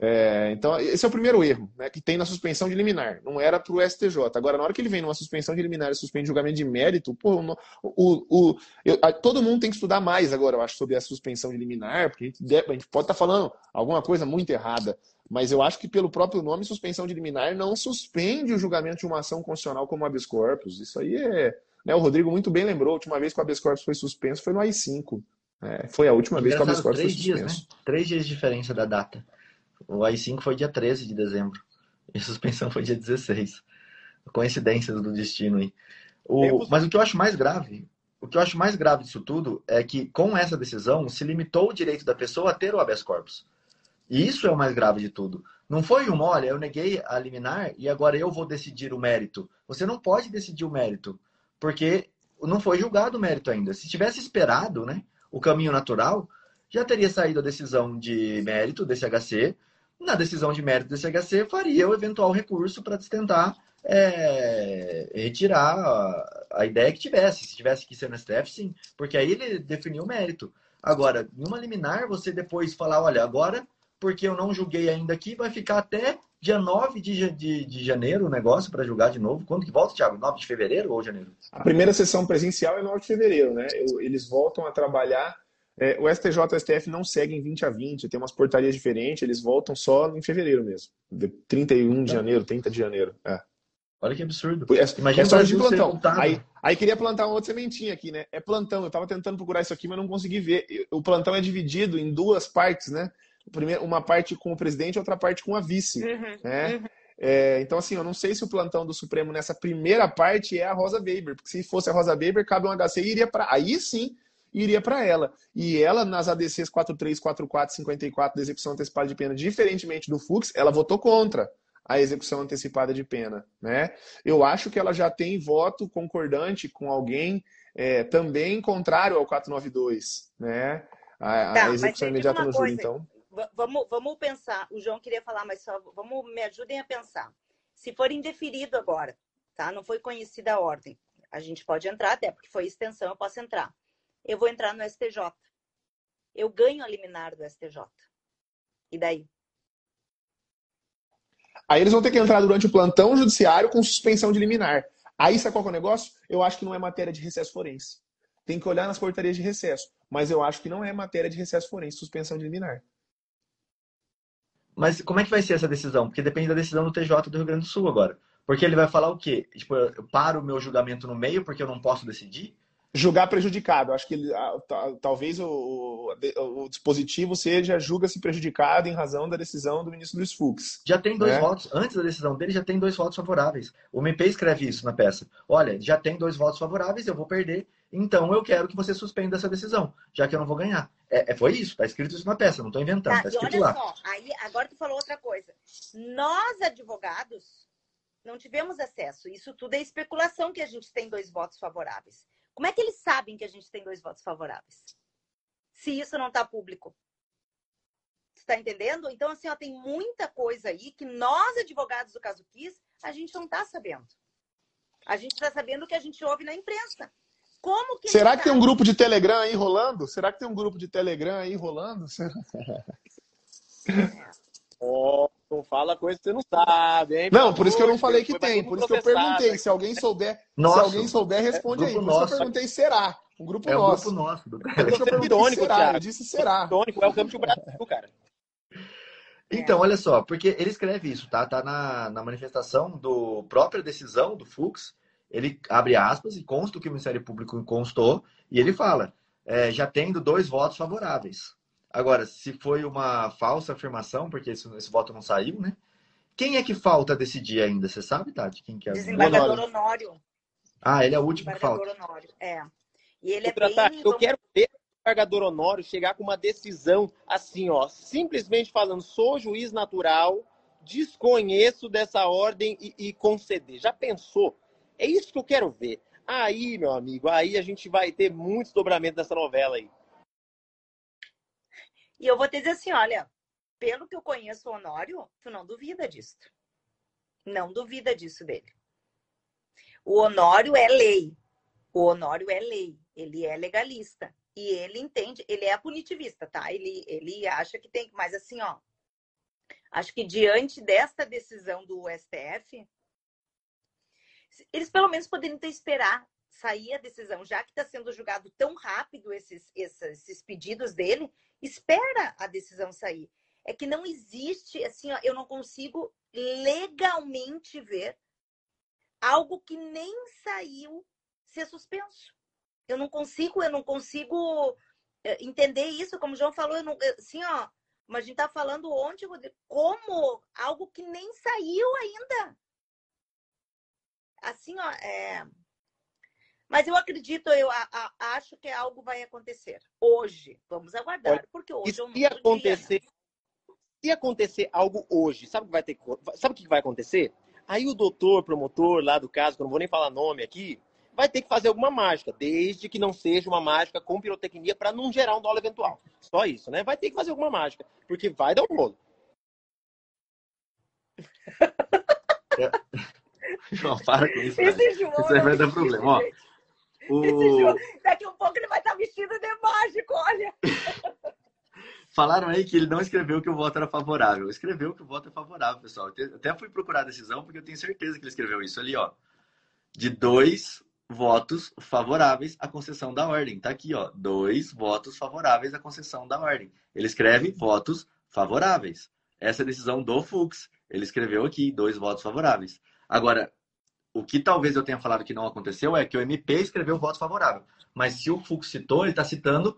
É, então, esse é o primeiro erro né, que tem na suspensão de liminar. Não era para o STJ. Agora, na hora que ele vem numa suspensão de liminar e suspende julgamento de mérito, pô, o, o, o eu, a, todo mundo tem que estudar mais agora, eu acho, sobre a suspensão de liminar, porque a gente, a gente pode estar tá falando alguma coisa muito errada. Mas eu acho que, pelo próprio nome, suspensão de liminar não suspende o julgamento de uma ação constitucional como habeas corpus. Isso aí é. Né, o Rodrigo muito bem lembrou, a última vez que o habeas corpus foi suspenso foi no AI-5. É, foi a última vez que o habeas corpus foi suspenso. Dias, né? Três dias de diferença da data. O AI-5 foi dia 13 de dezembro. E a suspensão foi dia 16. Coincidências do destino aí. O... Mas o que eu acho mais grave, o que eu acho mais grave disso tudo é que com essa decisão se limitou o direito da pessoa a ter o habeas corpus. E isso é o mais grave de tudo. Não foi um, olha, eu neguei a liminar e agora eu vou decidir o mérito. Você não pode decidir o mérito, porque não foi julgado o mérito ainda. Se tivesse esperado, né, o caminho natural, já teria saído a decisão de mérito desse HC, na decisão de mérito desse HC, faria o eventual recurso para tentar é, retirar a, a, ideia que tivesse. Se tivesse que ser no STF, sim, porque aí ele definiu o mérito. Agora, numa liminar, você depois falar, olha, agora, porque eu não julguei ainda aqui, vai ficar até dia 9 de, de, de janeiro o negócio para julgar de novo. Quando que volta, Thiago? 9 de fevereiro ou janeiro? A primeira sessão presencial é 9 de fevereiro, né? Eles voltam a trabalhar é, o STJ e o STF não seguem 20 a 20, tem umas portarias diferentes, eles voltam só em fevereiro mesmo. 31 de janeiro, 30 de janeiro. É. Olha que absurdo. É, Imagina é só de plantão. Aí, aí queria plantar uma outra sementinha aqui, né? É plantão. Eu estava tentando procurar isso aqui, mas não consegui ver. O plantão é dividido em duas partes, né? Uma parte com o presidente e outra parte com a vice. Uhum, né? Uhum. É, então, assim, eu não sei se o plantão do Supremo nessa primeira parte é a Rosa Weber, porque se fosse a Rosa Weber, cabe um HC e iria para. Aí sim iria para ela. E ela, nas ADCs 43, 44, 54 da execução antecipada de pena, diferentemente do Fux, ela votou contra a execução antecipada de pena. Né? Eu acho que ela já tem voto concordante com alguém é, também contrário ao 492. Né? A, tá, a execução imediata no júri, então. Vamos, vamos pensar. O João queria falar, mas só vamos me ajudem a pensar. Se for indeferido agora, tá? Não foi conhecida a ordem. A gente pode entrar, até porque foi extensão, eu posso entrar eu vou entrar no STJ. Eu ganho a liminar do STJ. E daí? Aí eles vão ter que entrar durante o plantão judiciário com suspensão de liminar. Aí sabe qual é o negócio? Eu acho que não é matéria de recesso forense. Tem que olhar nas portarias de recesso. Mas eu acho que não é matéria de recesso forense, suspensão de liminar. Mas como é que vai ser essa decisão? Porque depende da decisão do TJ do Rio Grande do Sul agora. Porque ele vai falar o quê? Tipo, eu paro o meu julgamento no meio porque eu não posso decidir? Julgar prejudicado. Acho que ele, talvez o, o, dispositivo seja julga-se prejudicado em razão da decisão do ministro Luiz Fux. Já tem dois né? votos. Antes da decisão dele, já tem dois votos favoráveis. O MP escreve isso na peça. Olha, já tem dois votos favoráveis, eu vou perder, então eu quero que você suspenda essa decisão, já que eu não vou ganhar. É, é foi isso, tá escrito isso na peça, não estou inventando, tá, tá escrito olha lá. Só, aí, agora tu falou outra coisa. Nós, advogados, não tivemos acesso. Isso tudo é especulação que a gente tem dois votos favoráveis. Como é que eles sabem que a gente tem dois votos favoráveis? Se isso não está público. Está entendendo? Então, assim, ó, tem muita coisa aí que nós, advogados do caso Kiss, a gente não está sabendo. A gente está sabendo o que a gente ouve na imprensa. Como que Será que tem um grupo de Telegram aí rolando? Será que tem um grupo de Telegram aí rolando? Oh, não fala coisa que você não sabe, hein? Não, por isso que eu não falei que tem. Por isso que eu perguntei. Se alguém souber, se alguém souber, responde é, aí. Por isso que eu perguntei será. Um grupo é nosso. Um grupo nosso. Do... Eu, irônico, será. eu disse será. Irônico, é o campo de Brasil, cara. Então, olha só, porque ele escreve isso, tá? Tá na, na manifestação do própria decisão do Fux. ele abre aspas e consta o que o Ministério Público constou, e ele fala, é, já tendo dois votos favoráveis. Agora, se foi uma falsa afirmação, porque esse, esse voto não saiu, né? Quem é que falta decidir ainda? Você sabe, Tati? Quem que é? Desembargador Honório. Ah, ele é o último que falta. Honório, é. E ele é bem... Tati, eu quero ver o desembargador Honório chegar com uma decisão assim, ó, simplesmente falando, sou juiz natural, desconheço dessa ordem e, e conceder. Já pensou? É isso que eu quero ver. Aí, meu amigo, aí a gente vai ter muitos dobramentos dessa novela aí. E eu vou te dizer assim, olha, pelo que eu conheço o Honório, tu não duvida disso. Não duvida disso dele. O Honório é lei. O Honório é lei. Ele é legalista. E ele entende, ele é punitivista, tá? Ele, ele acha que tem. Mas assim, ó. Acho que diante desta decisão do STF, eles pelo menos poderiam ter esperar sair a decisão, já que está sendo julgado tão rápido esses, esses, esses, pedidos dele, espera a decisão sair. É que não existe, assim, ó, eu não consigo legalmente ver algo que nem saiu ser suspenso. Eu não consigo, eu não consigo eh, entender isso, como o João falou, eu não, assim, ó, mas a gente tá falando ontem, como algo que nem saiu ainda. Assim, ó, é, mas eu acredito, eu a, a, acho que algo vai acontecer hoje. Vamos aguardar, porque hoje é um se acontecer, dia, né? se acontecer algo hoje, sabe o que vai ter? Sabe o que vai acontecer? Aí o doutor, promotor lá do caso, que eu não vou nem falar nome aqui, vai ter que fazer alguma mágica, desde que não seja uma mágica com pirotecnia para não gerar um dólar eventual. Só isso, né? Vai ter que fazer alguma mágica, porque vai dar um rolo. João, para com isso. Esse João, isso aí vai dar problema. Ó, o... Daqui a um pouco ele vai estar vestido de mágico, olha. Falaram aí que ele não escreveu que o voto era favorável. Escreveu que o voto é favorável, pessoal. Até fui procurar a decisão, porque eu tenho certeza que ele escreveu isso ali, ó. De dois votos favoráveis à concessão da ordem. Tá aqui, ó. Dois votos favoráveis à concessão da ordem. Ele escreve votos favoráveis. Essa é a decisão do Fux. Ele escreveu aqui dois votos favoráveis. Agora, o que talvez eu tenha falado que não aconteceu é que o MP escreveu voto favorável. Mas se o Fux citou, ele está citando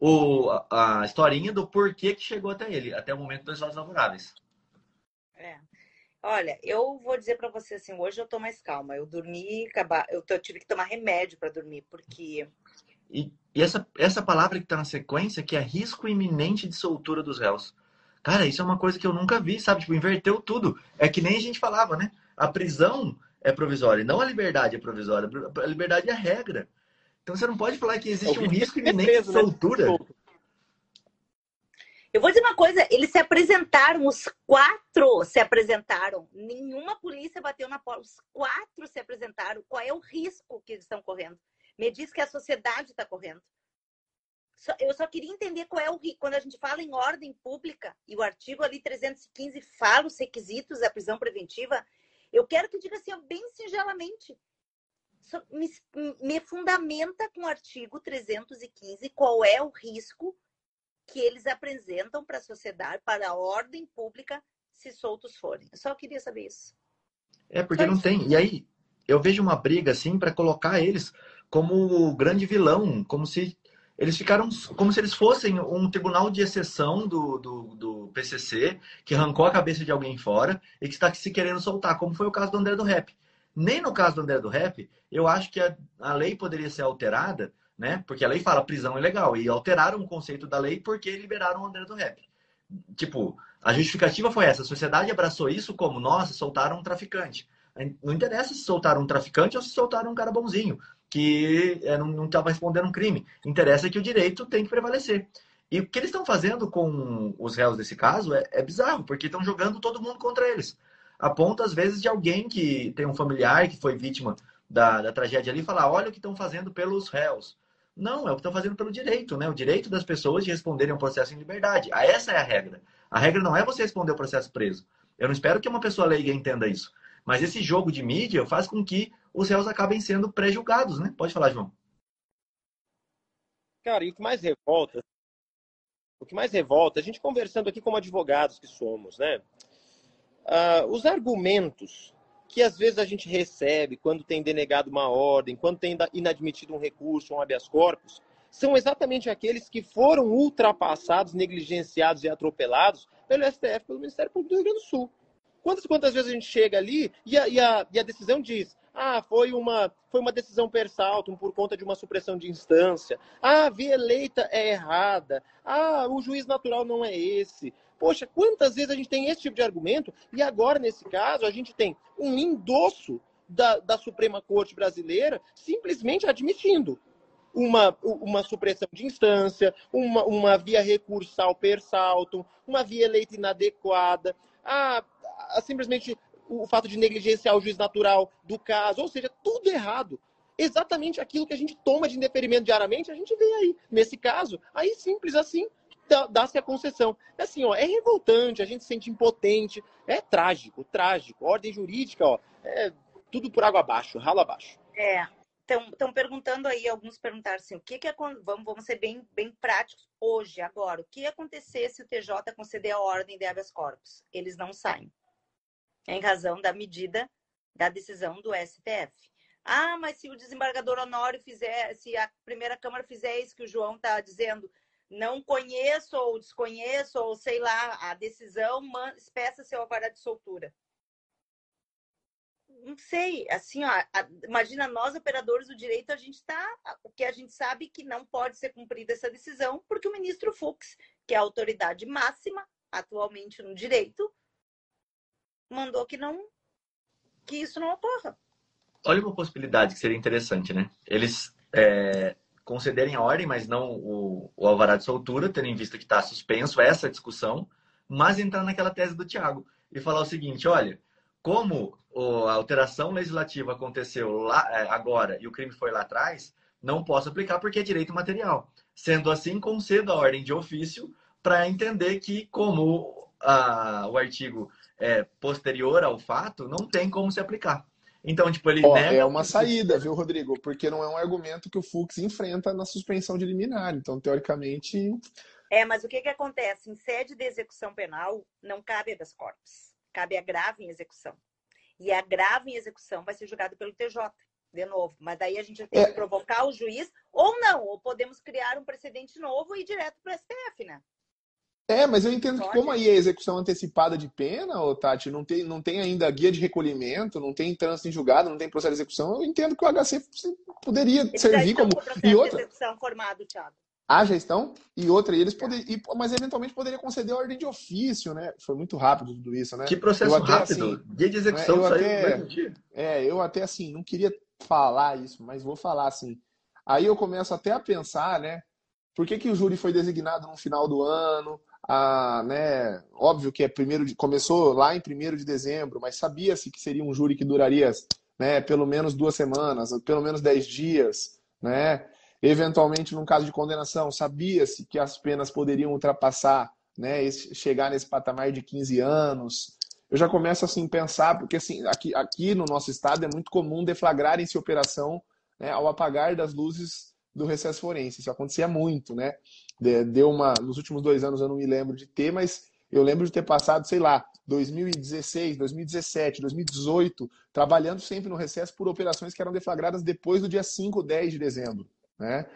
o, a, a, historinha do porquê que chegou até ele, até o momento dos votos favoráveis. É. Olha, eu vou dizer para você assim, hoje eu tô mais calma. Eu dormi, eu, eu tive que tomar remédio para dormir, porque... E, e, essa, essa palavra que está na sequência, que é risco iminente de soltura dos réus. Cara, isso é uma coisa que eu nunca vi, sabe? Tipo, inverteu tudo. É que nem a gente falava, né? A prisão é provisória, não a liberdade é provisória. A liberdade é a regra. Então você não pode falar que existe um risco iminente de né? soltura. Eu vou dizer uma coisa, eles se apresentaram, os quatro se apresentaram. Nenhuma polícia bateu na porta. Os quatro se apresentaram. Qual é o risco que eles estão correndo? Me diz que a sociedade está correndo. Eu só queria entender qual é o risco. Quando a gente fala em ordem pública, e o artigo ali 315 fala os requisitos da prisão preventiva, eu quero que diga assim, bem singelamente, me, me fundamenta com o artigo 315 qual é o risco que eles apresentam para a sociedade, para a ordem pública, se soltos forem. Eu só queria saber isso. É, porque não tem. E aí, eu vejo uma briga, assim, para colocar eles como o grande vilão, como se eles ficaram como se eles fossem um tribunal de exceção do, do, do, PCC, que arrancou a cabeça de alguém fora e que está se querendo soltar, como foi o caso do André do Rap. Nem no caso do André do Rap, eu acho que a, a lei poderia ser alterada, né? Porque a lei fala prisão ilegal, e alteraram o conceito da lei porque liberaram o André do Rap. Tipo, a justificativa foi essa: a sociedade abraçou isso como, nossa, soltaram um traficante. Não interessa se soltaram um traficante ou se soltaram um cara bonzinho que é, não estava respondendo um crime. Interessa que o direito tem que prevalecer. E o que eles estão fazendo com os réus desse caso é, é bizarro, porque estão jogando todo mundo contra eles. A ponto, às vezes, de alguém que tem um familiar que foi vítima da, da tragédia ali falar: olha o que estão fazendo pelos réus. Não, é o que estão fazendo pelo direito, né? O direito das pessoas de responderem ao processo em liberdade. Ah, essa é a regra. A regra não é você responder ao processo preso. Eu não espero que uma pessoa leiga entenda isso. Mas esse jogo de mídia faz com que os réus acabem sendo pré-julgados, né? Pode falar, João. Cara, e o que mais revolta, o que mais revolta, a gente conversando aqui como advogados que somos, né? Uh, os argumentos que às vezes a gente recebe quando tem denegado uma ordem, quando tem inadmitido um recurso, um habeas corpus, são exatamente aqueles que foram ultrapassados, negligenciados e atropelados pelo STF, pelo Ministério Público do Rio Grande do Sul. Quantas, quantas vezes a gente chega ali e a, e a, e a decisão diz ah, foi uma, foi uma decisão per saltum por conta de uma supressão de instância. Ah, a via eleita é errada. Ah, o juiz natural não é esse. Poxa, quantas vezes a gente tem esse tipo de argumento e agora, nesse caso, a gente tem um endosso da, da Suprema Corte Brasileira simplesmente admitindo uma, uma supressão de instância, uma, uma via recursal per saltum, uma via eleita inadequada, a, a, simplesmente o fato de negligenciar o juiz natural do caso, ou seja, tudo errado. Exatamente aquilo que a gente toma de indeferimento diariamente, a gente vê aí. Nesse caso, aí simples assim, dá-se a concessão. É assim, ó, é revoltante, a gente se sente impotente, é trágico, trágico. Ordem jurídica, ó, é tudo por água abaixo, ralo abaixo. É, estão perguntando aí, alguns perguntaram assim, o que que é, vamos, vamos ser bem, bem práticos hoje, agora, o que ia acontecer se o TJ conceder a ordem de habeas corpus? Eles não saem, em razão da medida da decisão do STF. Ah, mas se o desembargador Honório fizer, se a primeira Câmara fizer isso que o João está dizendo, não conheço ou desconheço, ou sei lá, a decisão, peça seu alvará de soltura não sei, assim, ó, imagina nós operadores do direito, a gente está, o que a gente sabe que não pode ser cumprida essa decisão, porque o ministro Fux, que é a autoridade máxima atualmente no direito, mandou que não, que isso não ocorra. Olha uma possibilidade que seria interessante, né? Eles é, concederem a ordem, mas não o, o alvará de soltura, tendo em vista que está suspenso essa discussão, mas entrar naquela tese do Tiago e falar o seguinte, olha, como a alteração legislativa aconteceu lá é, agora e o crime foi lá atrás, não posso aplicar porque é direito material. Sendo assim, concedo a ordem de ofício para entender que, como a, o artigo é posterior ao fato, não tem como se aplicar. Então, tipo, ele Ó, É uma saída, viu, Rodrigo? Porque não é um argumento que o Fux enfrenta na suspensão de liminar. Então, teoricamente. É, mas o que, que acontece? Em sede de execução penal, não cabe habeas corpus cabe agravo em execução. E agravo em execução vai ser julgado pelo TJ, de novo. Mas daí a gente tem é. que provocar o juiz, ou não, ou podemos criar um precedente novo e ir direto para o STF, né? É, mas eu entendo Pode. que como aí é execução antecipada de pena, ô, Tati, não tem, não tem ainda guia de recolhimento, não tem trânsito em julgado, não tem processo de execução, eu entendo que o HC poderia Eles servir como... Com e outra... de execução formado, Thiago a gestão e outra, e eles poderiam, mas eventualmente poderia conceder ordem de ofício, né? Foi muito rápido tudo isso, né? Que processo até, rápido. Assim, Dia de execução eu até, É, eu até assim, não queria falar isso, mas vou falar assim. Aí eu começo até a pensar, né? Por que, que o júri foi designado no final do ano? Ah, né? Óbvio que é primeiro de, começou lá em 1 de dezembro, mas sabia-se que seria um júri que duraria né, pelo menos duas semanas, pelo menos dez dias, né? Eventualmente, num caso de condenação, sabia-se que as penas poderiam ultrapassar, né, chegar nesse patamar de 15 anos. Eu já começo assim a pensar, porque assim, aqui, aqui no nosso estado é muito comum deflagrarem-se operação né, ao apagar das luzes do recesso forense. Isso acontecia muito, né? Deu uma. Nos últimos dois anos eu não me lembro de ter, mas eu lembro de ter passado, sei lá, 2016, 2017, 2018, trabalhando sempre no recesso por operações que eram deflagradas depois do dia 5, 10 de dezembro. Né?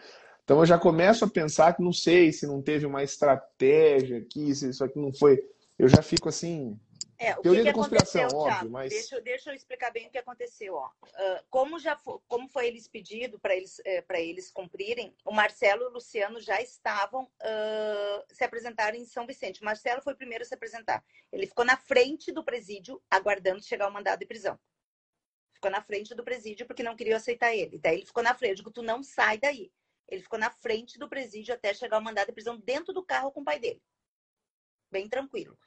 Então eu já começo a pensar que não sei se não teve uma estratégia aqui, se isso aqui não foi. Eu já fico assim. É, o Teoria que, da conspiração, óbvio, Thiago, mas. Deixa, deixa, eu explicar bem o que aconteceu. Ó. Uh, como, já foi, como foi eles pedido para eles, é, eles cumprirem, o Marcelo e o Luciano já estavam uh, se apresentarem em São Vicente. O Marcelo foi o primeiro a se apresentar. Ele ficou na frente do presídio, aguardando chegar o mandado de prisão ficou na frente do presídio porque não queria aceitar ele. Daí ele ficou na frente. Eu digo, tu não sai daí. Ele ficou na frente do presídio até chegar o mandado de prisão dentro do carro com o pai dele. Bem tranquilo.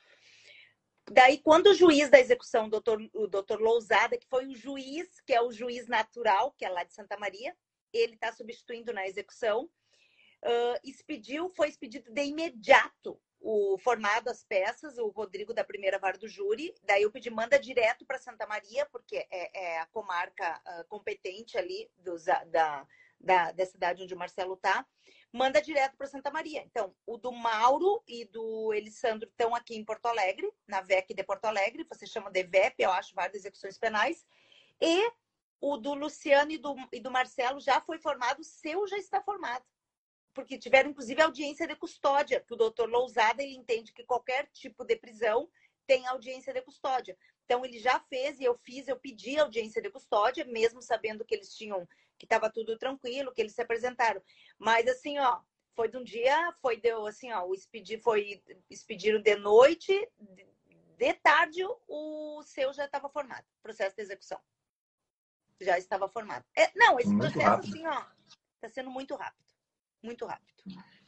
Daí, quando o juiz da execução, o doutor, o doutor Lousada, que foi o juiz, que é o juiz natural, que é lá de Santa Maria, ele está substituindo na execução, uh, expediu, foi expedido de imediato o formado as peças, o Rodrigo da primeira vara do júri. Daí eu pedi manda direto para Santa Maria, porque é, é a comarca uh, competente ali dos, da, da, da cidade onde o Marcelo está, manda direto para Santa Maria. Então, o do Mauro e do Elisandro estão aqui em Porto Alegre, na VEC de Porto Alegre, você chama de VEP, eu acho, várias execuções penais. E o do Luciano e do, e do Marcelo já foi formado, o seu já está formado. Porque tiveram, inclusive, audiência de custódia, que o doutor Lousada ele entende que qualquer tipo de prisão tem audiência de custódia. Então, ele já fez e eu fiz, eu pedi audiência de custódia, mesmo sabendo que eles tinham que estava tudo tranquilo, que eles se apresentaram. Mas assim, ó, foi de um dia, foi deu assim, ó, o expedir foi expediram de noite, de tarde o seu já estava formado, processo de execução. Já estava formado. É, não, esse muito processo rápido. assim, ó, está sendo muito rápido, muito rápido.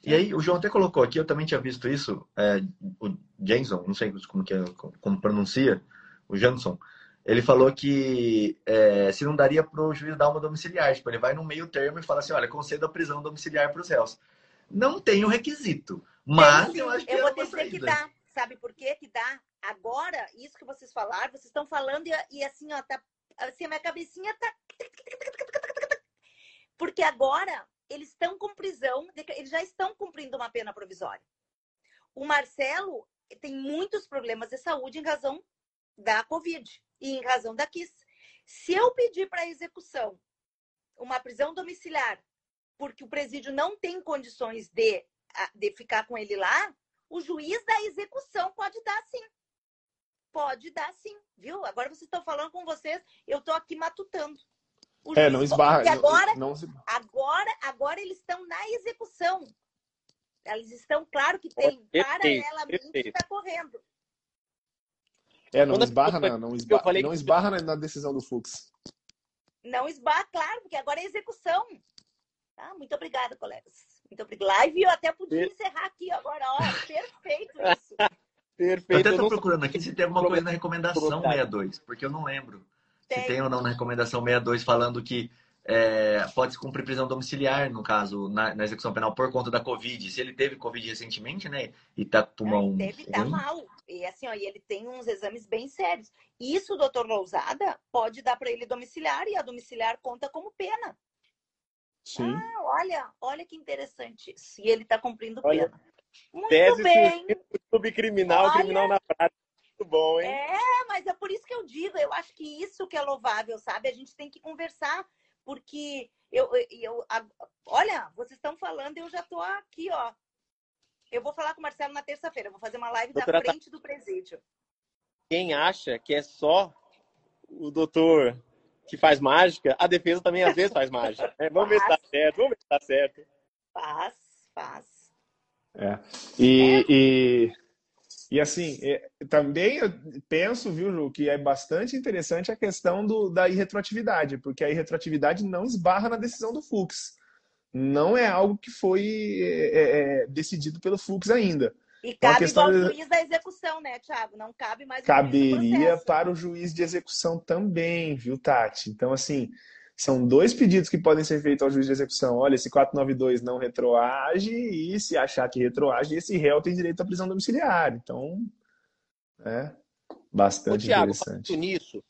E aí, o João até colocou aqui, eu também tinha visto isso, é, o Jenson, não sei como que é, como pronuncia, o Jansson, ele falou que é, se não daria para o juiz dar uma domiciliar. Tipo, ele vai no meio termo e fala assim, olha, concedo a prisão domiciliar para os réus. Não tem o requisito, mas tem, eu acho que Eu vou dizer que dá. Sabe por quê que dá? Agora, isso que vocês falaram, vocês estão falando e, e assim, ó, tá, assim, a minha cabecinha tá... Porque agora eles estão com prisão, eles já estão cumprindo uma pena provisória. O Marcelo tem muitos problemas de saúde em razão da Covid e em razão da KISS. Se eu pedir para execução uma prisão domiciliar, porque o presídio não tem condições de, de ficar com ele lá, o juiz da execução pode dar sim. Pode dar sim, viu? Agora vocês estão falando com vocês, eu estou aqui matutando. O é, não esbarra. Agora, não, não agora, agora eles estão na execução. Eles estão, claro que tem, paralelamente está correndo. É, não esbarra, não, não esbarra, falei... não esbarra na, na, decisão do Fux. Não esbarra, claro, porque agora é execução. Tá? Muito obrigada, colegas. Muito obrigada. Live eu até podia encerrar aqui agora, ó. Perfeito isso. Perfeito. Eu até estou procurando aqui se tem alguma coisa na recomendação 62, porque eu não lembro. Tem. Se tem ou não na recomendação 62 falando que é, pode se cumprir prisão domiciliar, no caso, na, na, execução penal, por conta da Covid. Se ele teve Covid recentemente, né? E tá com pulmão. Ele teve, tá mal. E assim, ó, e ele tem uns exames bem sérios. Isso, doutor Lousada, pode dar para ele domiciliar e a domiciliar conta como pena. Sim. Ah, olha, olha que interessante isso. E ele está cumprindo olha, pena. Muito tese bem. Subcriminal, olha, criminal na prática. Muito bom, hein? É, mas é por isso que eu digo, eu acho que isso que é louvável, sabe? A gente tem que conversar porque eu, eu, a, olha, vocês estão falando, eu já estou aqui, ó. Eu vou falar com o Marcelo na terça-feira, vou fazer uma live Doutora, da frente do presídio. Quem acha que é só o doutor que faz mágica, a defesa também às vezes faz mágica. É, vamos ver se tá certo, vamos ver se tá certo. Faz, faz. É. E, é. e e assim, é, também eu penso, viu, Ju, que é bastante interessante a questão do, da irretroatividade, porque a irretroatividade não esbarra na decisão do Fux. Não é algo que foi é, é, é decidido pelo Fux ainda. E então, cabe questão... ao juiz da execução, né, Thiago? Não cabe mais Caberia para o juiz de execução também, viu, Tati? Então, assim, são dois pedidos que podem ser feitos ao juiz de execução. Olha, esse 492 não retroage e se achar que retroage, esse réu tem direito à prisão domiciliar. Então, é bastante Ô, Thiago, interessante. nisso,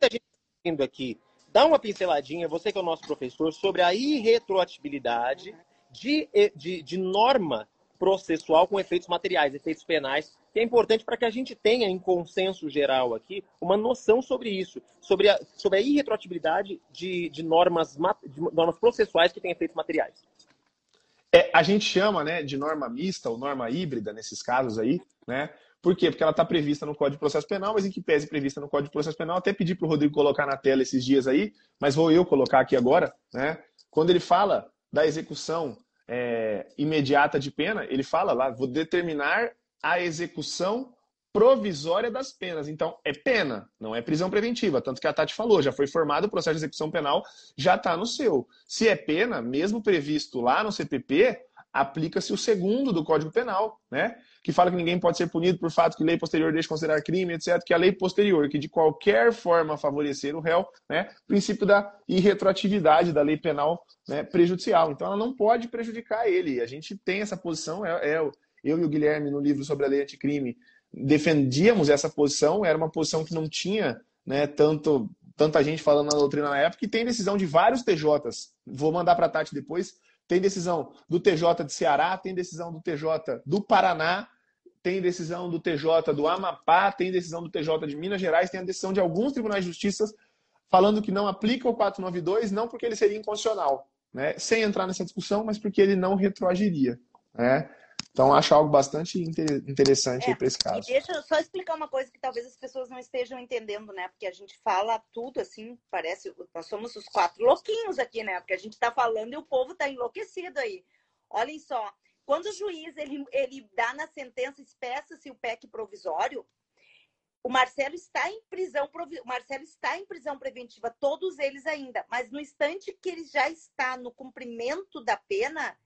muita gente vindo aqui, dá uma pinceladinha, você que é o nosso professor, sobre a irretroatibilidade de, de, de norma processual com efeitos materiais, efeitos penais, que é importante para que a gente tenha, em consenso geral aqui, uma noção sobre isso, sobre a, sobre a irretroatibilidade de, de, normas, de normas processuais que têm efeitos materiais. É, a gente chama né, de norma mista ou norma híbrida nesses casos aí, né? Por quê? Porque ela está prevista no Código de Processo Penal, mas em que pese prevista no Código de Processo Penal, até pedi para o Rodrigo colocar na tela esses dias aí, mas vou eu colocar aqui agora, né? Quando ele fala da execução é, imediata de pena, ele fala lá, vou determinar a execução provisória das penas. Então, é pena, não é prisão preventiva. Tanto que a Tati falou, já foi formado o processo de execução penal, já está no seu. Se é pena, mesmo previsto lá no CPP, aplica-se o segundo do Código Penal, né? Que fala que ninguém pode ser punido por fato que lei posterior deixe considerar crime, etc. Que a lei posterior, que de qualquer forma favorecer o réu, né? Princípio da irretroatividade da lei penal né, prejudicial. Então, ela não pode prejudicar ele. A gente tem essa posição, é, é eu e o Guilherme, no livro sobre a lei anticrime, defendíamos essa posição, era uma posição que não tinha né, tanto, tanta gente falando na doutrina na época, e tem decisão de vários TJs. Vou mandar para a Tati depois tem decisão do TJ de Ceará, tem decisão do TJ do Paraná, tem decisão do TJ do Amapá, tem decisão do TJ de Minas Gerais, tem a decisão de alguns tribunais de justiça falando que não aplica o 492, não porque ele seria inconstitucional, né? sem entrar nessa discussão, mas porque ele não retroagiria. Né? Então, acho algo bastante interessante é, para esse caso. E deixa eu só explicar uma coisa que talvez as pessoas não estejam entendendo, né? Porque a gente fala tudo assim, parece. Nós somos os quatro louquinhos aqui, né? Porque a gente está falando e o povo está enlouquecido aí. Olhem só, quando o juiz ele, ele dá na sentença, espeça-se o PEC provisório, o Marcelo está em prisão, o Marcelo está em prisão preventiva, todos eles ainda, mas no instante que ele já está no cumprimento da pena,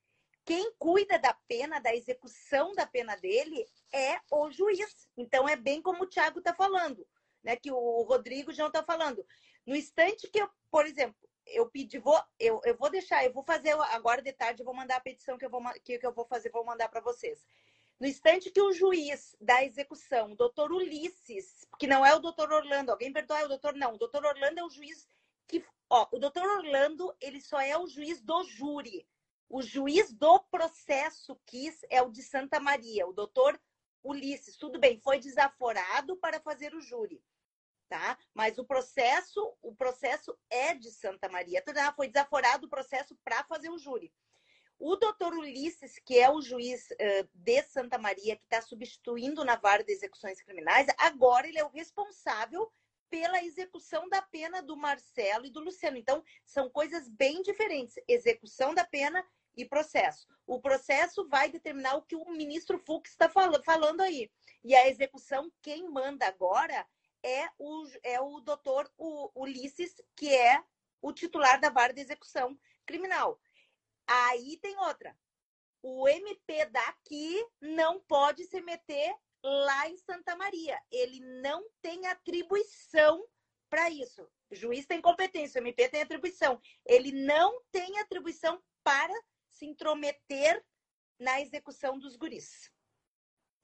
quem cuida da pena, da execução da pena dele, é o juiz. Então é bem como o Thiago está falando, né? Que o Rodrigo já está falando. No instante que eu, por exemplo, eu pedi, vou, eu, eu vou deixar, eu vou fazer agora de tarde, eu vou mandar a petição que eu vou, que, que eu vou fazer, vou mandar para vocês. No instante que o juiz da execução, o doutor Ulisses, que não é o doutor Orlando, alguém perdoa, é o doutor não, o doutor Orlando é o juiz que, ó, o doutor Orlando, ele só é o juiz do júri. O juiz do processo quis é o de Santa Maria, o doutor Ulisses. Tudo bem, foi desaforado para fazer o júri, tá? Mas o processo, o processo é de Santa Maria. Foi desaforado o processo para fazer o júri. O doutor Ulisses, que é o juiz uh, de Santa Maria, que está substituindo na vara de execuções criminais, agora ele é o responsável pela execução da pena do Marcelo e do Luciano. Então, são coisas bem diferentes: execução da pena e processo. O processo vai determinar o que o ministro Fux está falando aí. E a execução, quem manda agora é o, é o doutor Ulisses, que é o titular da vara de execução criminal. Aí tem outra. O MP daqui não pode se meter lá em Santa Maria. Ele não tem atribuição para isso. O juiz tem competência, o MP tem atribuição. Ele não tem atribuição para se intrometer na execução dos guris.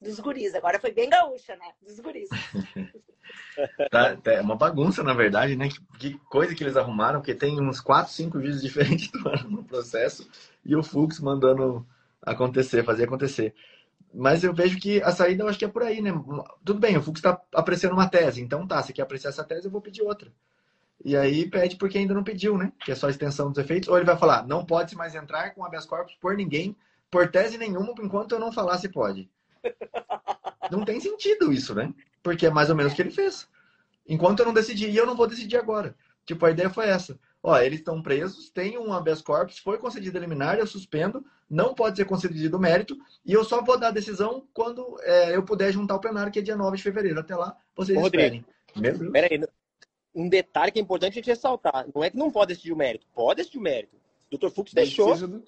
Dos guris, agora foi bem gaúcha, né? Dos guris. tá, tá, é uma bagunça, na verdade, né? Que, coisa que eles arrumaram, porque tem uns 4, 5 juízes diferentes no processo e o Fux mandando acontecer, fazer acontecer. Mas eu vejo que a saída eu acho que é por aí, né? Tudo bem, o Fux está apreciando uma tese, então tá, se quer apreciar essa tese, eu vou pedir outra. E aí pede porque ainda não pediu, né? Que é só extensão dos efeitos. Ou ele vai falar, não pode mais entrar com habeas corpus por ninguém, por tese nenhuma, enquanto eu não falar se pode. Não tem sentido isso, né? Porque é mais ou menos o que ele fez. Enquanto eu não decidi, e eu não vou decidir agora. Tipo, a ideia foi essa. Ó, eles estão presos, tem um habeas corpus, foi concedido liminar, eu suspendo, não pode ser concedido mérito, e eu só vou dar a decisão quando é, eu puder juntar o plenário, que é dia 9 de fevereiro. Até lá, vocês Ô, esperem. Peraí, um detalhe que é importante a gente ressaltar. Não é que não pode decidir o mérito. Pode decidir o mérito. O Dr. Fux deixou desde,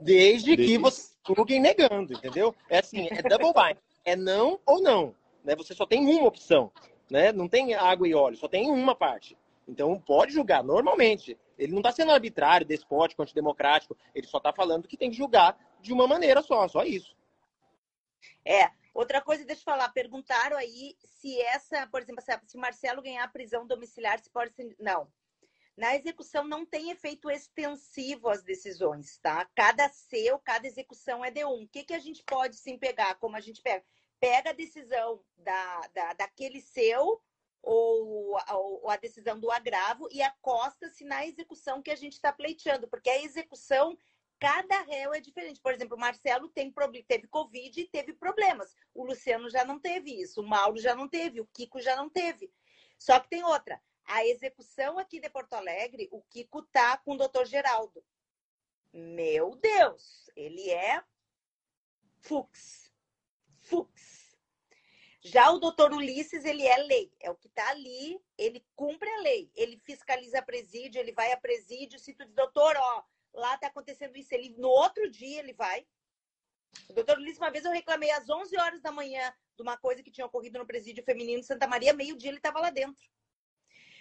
desde que você fique negando, entendeu? É assim, é double bind. É não ou não. Né? Você só tem uma opção. Né? Não tem água e óleo, só tem uma parte. Então pode julgar normalmente. Ele não está sendo arbitrário, despótico, antidemocrático. Ele só está falando que tem que julgar de uma maneira só, só isso. É, Outra coisa, perguntaram aí se essa, por exemplo, se Marcelo ganhar prisão domiciliar, se pode ser. Não. Na execução não tem efeito extensivo às decisões, tá? Cada seu, cada execução é de um. O que, que a gente pode sim pegar? Como a gente pega? Pega a decisão da, da, daquele seu ou, ou a decisão do agravo e acosta-se na execução que a gente está pleiteando, porque a execução cada réu é diferente. Por exemplo, o Marcelo tem, teve Covid e teve problemas. O Luciano já não teve isso, o Mauro já não teve, o Kiko já não teve. Só que tem outra. A execução aqui de Porto Alegre, o Kiko tá com o doutor Geraldo. Meu Deus, ele é Fux. Fux. Já o doutor Ulisses, ele é lei. É o que está ali, ele cumpre a lei. Ele fiscaliza presídio, ele vai a presídio. Tu diz, doutor, ó, lá está acontecendo isso. Ele, no outro dia ele vai. O doutor Ulisses, uma vez eu reclamei às 11 horas da manhã de uma coisa que tinha ocorrido no presídio feminino de Santa Maria, meio-dia ele estava lá dentro.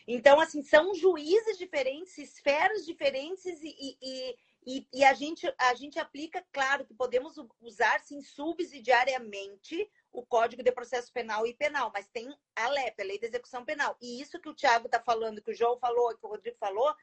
Então, assim, são juízes diferentes, esferas diferentes e, e, e, e, a, gente, a gente aplica, claro, que podemos usar, sim, subsidiariamente o Código de Processo Penal e Penal, mas tem a LEP, a Lei de Execução Penal. E isso que o Tiago está falando, que o João falou, que o Rodrigo falou,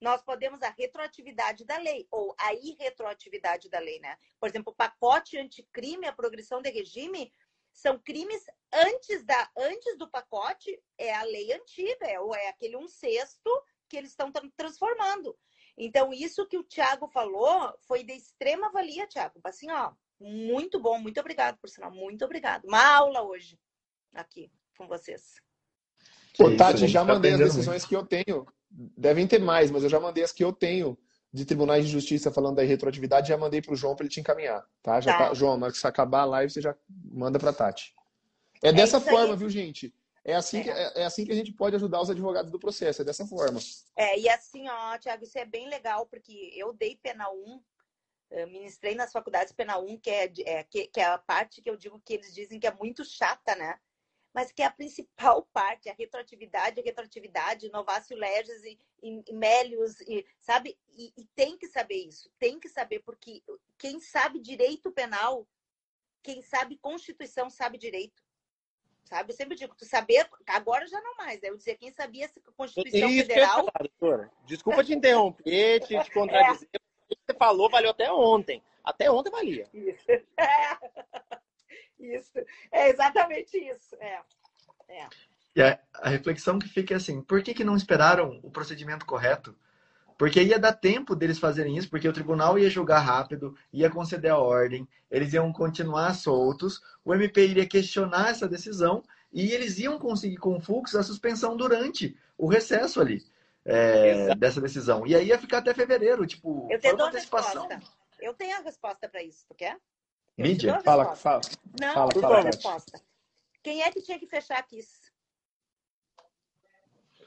nós podemos a retroatividade da lei ou a irretroatividade da lei, né? Por exemplo, o pacote anticrime, a progressão de regime, são crimes antes da antes do pacote é a lei antiga, é, ou é aquele um sexto que eles estão transformando. Então, isso que o Tiago falou foi de extrema valia, Tiago. Assim, ó, muito bom, muito obrigado, por sinal, muito obrigado. Uma aula hoje aqui com vocês. Ô, Tati, já tá mandei as decisões muito. que eu tenho. Devem ter mais, mas eu já mandei as que eu tenho de tribunais de justiça falando da retroatividade, já mandei para o João para ele te encaminhar, tá? Já tá. tá. João, na hora que você acabar a live, você já manda para Tati. É, é dessa forma, aí. viu, gente? É assim, é. Que, é, é, assim que a gente pode ajudar os advogados do processo, é dessa forma. É, e assim, ó, Tiago, isso é bem legal, porque eu dei pena 1, ministrei nas faculdades pena 1, que é, é, que, que é a parte que eu digo que eles dizem que é muito chata, né? Mas que é a principal parte, a retroatividade, a retroatividade, novácio legis e, e, e Melius, e, sabe? E, e, tem que saber isso, tem que saber, porque quem sabe direito penal, quem sabe Constituição sabe direito. Sabe? Eu sempre digo, tu saber, agora já não mais, né? Eu dizer, quem sabia se Constituição isso Federal. doutora. Desculpa te interromper, te, te contradizer. É. O que você falou valeu até ontem. Até ontem valia. Isso. É. Isso, é exatamente isso. É. É. E a, a, reflexão que fica é assim: por que, que não esperaram o procedimento correto? Porque ia dar tempo deles fazerem isso, porque o tribunal ia julgar rápido, ia conceder a ordem, eles iam continuar soltos, o MP iria questionar essa decisão e eles iam conseguir com fluxo a suspensão durante o recesso ali é, dessa decisão. E aí ia ficar até fevereiro, tipo, Eu tenho uma resposta. Eu tenho a resposta para isso, tu quer? Mídia? Fala, fala. Não, fala, fala, a resposta. Quem é que tinha que fechar a KISS?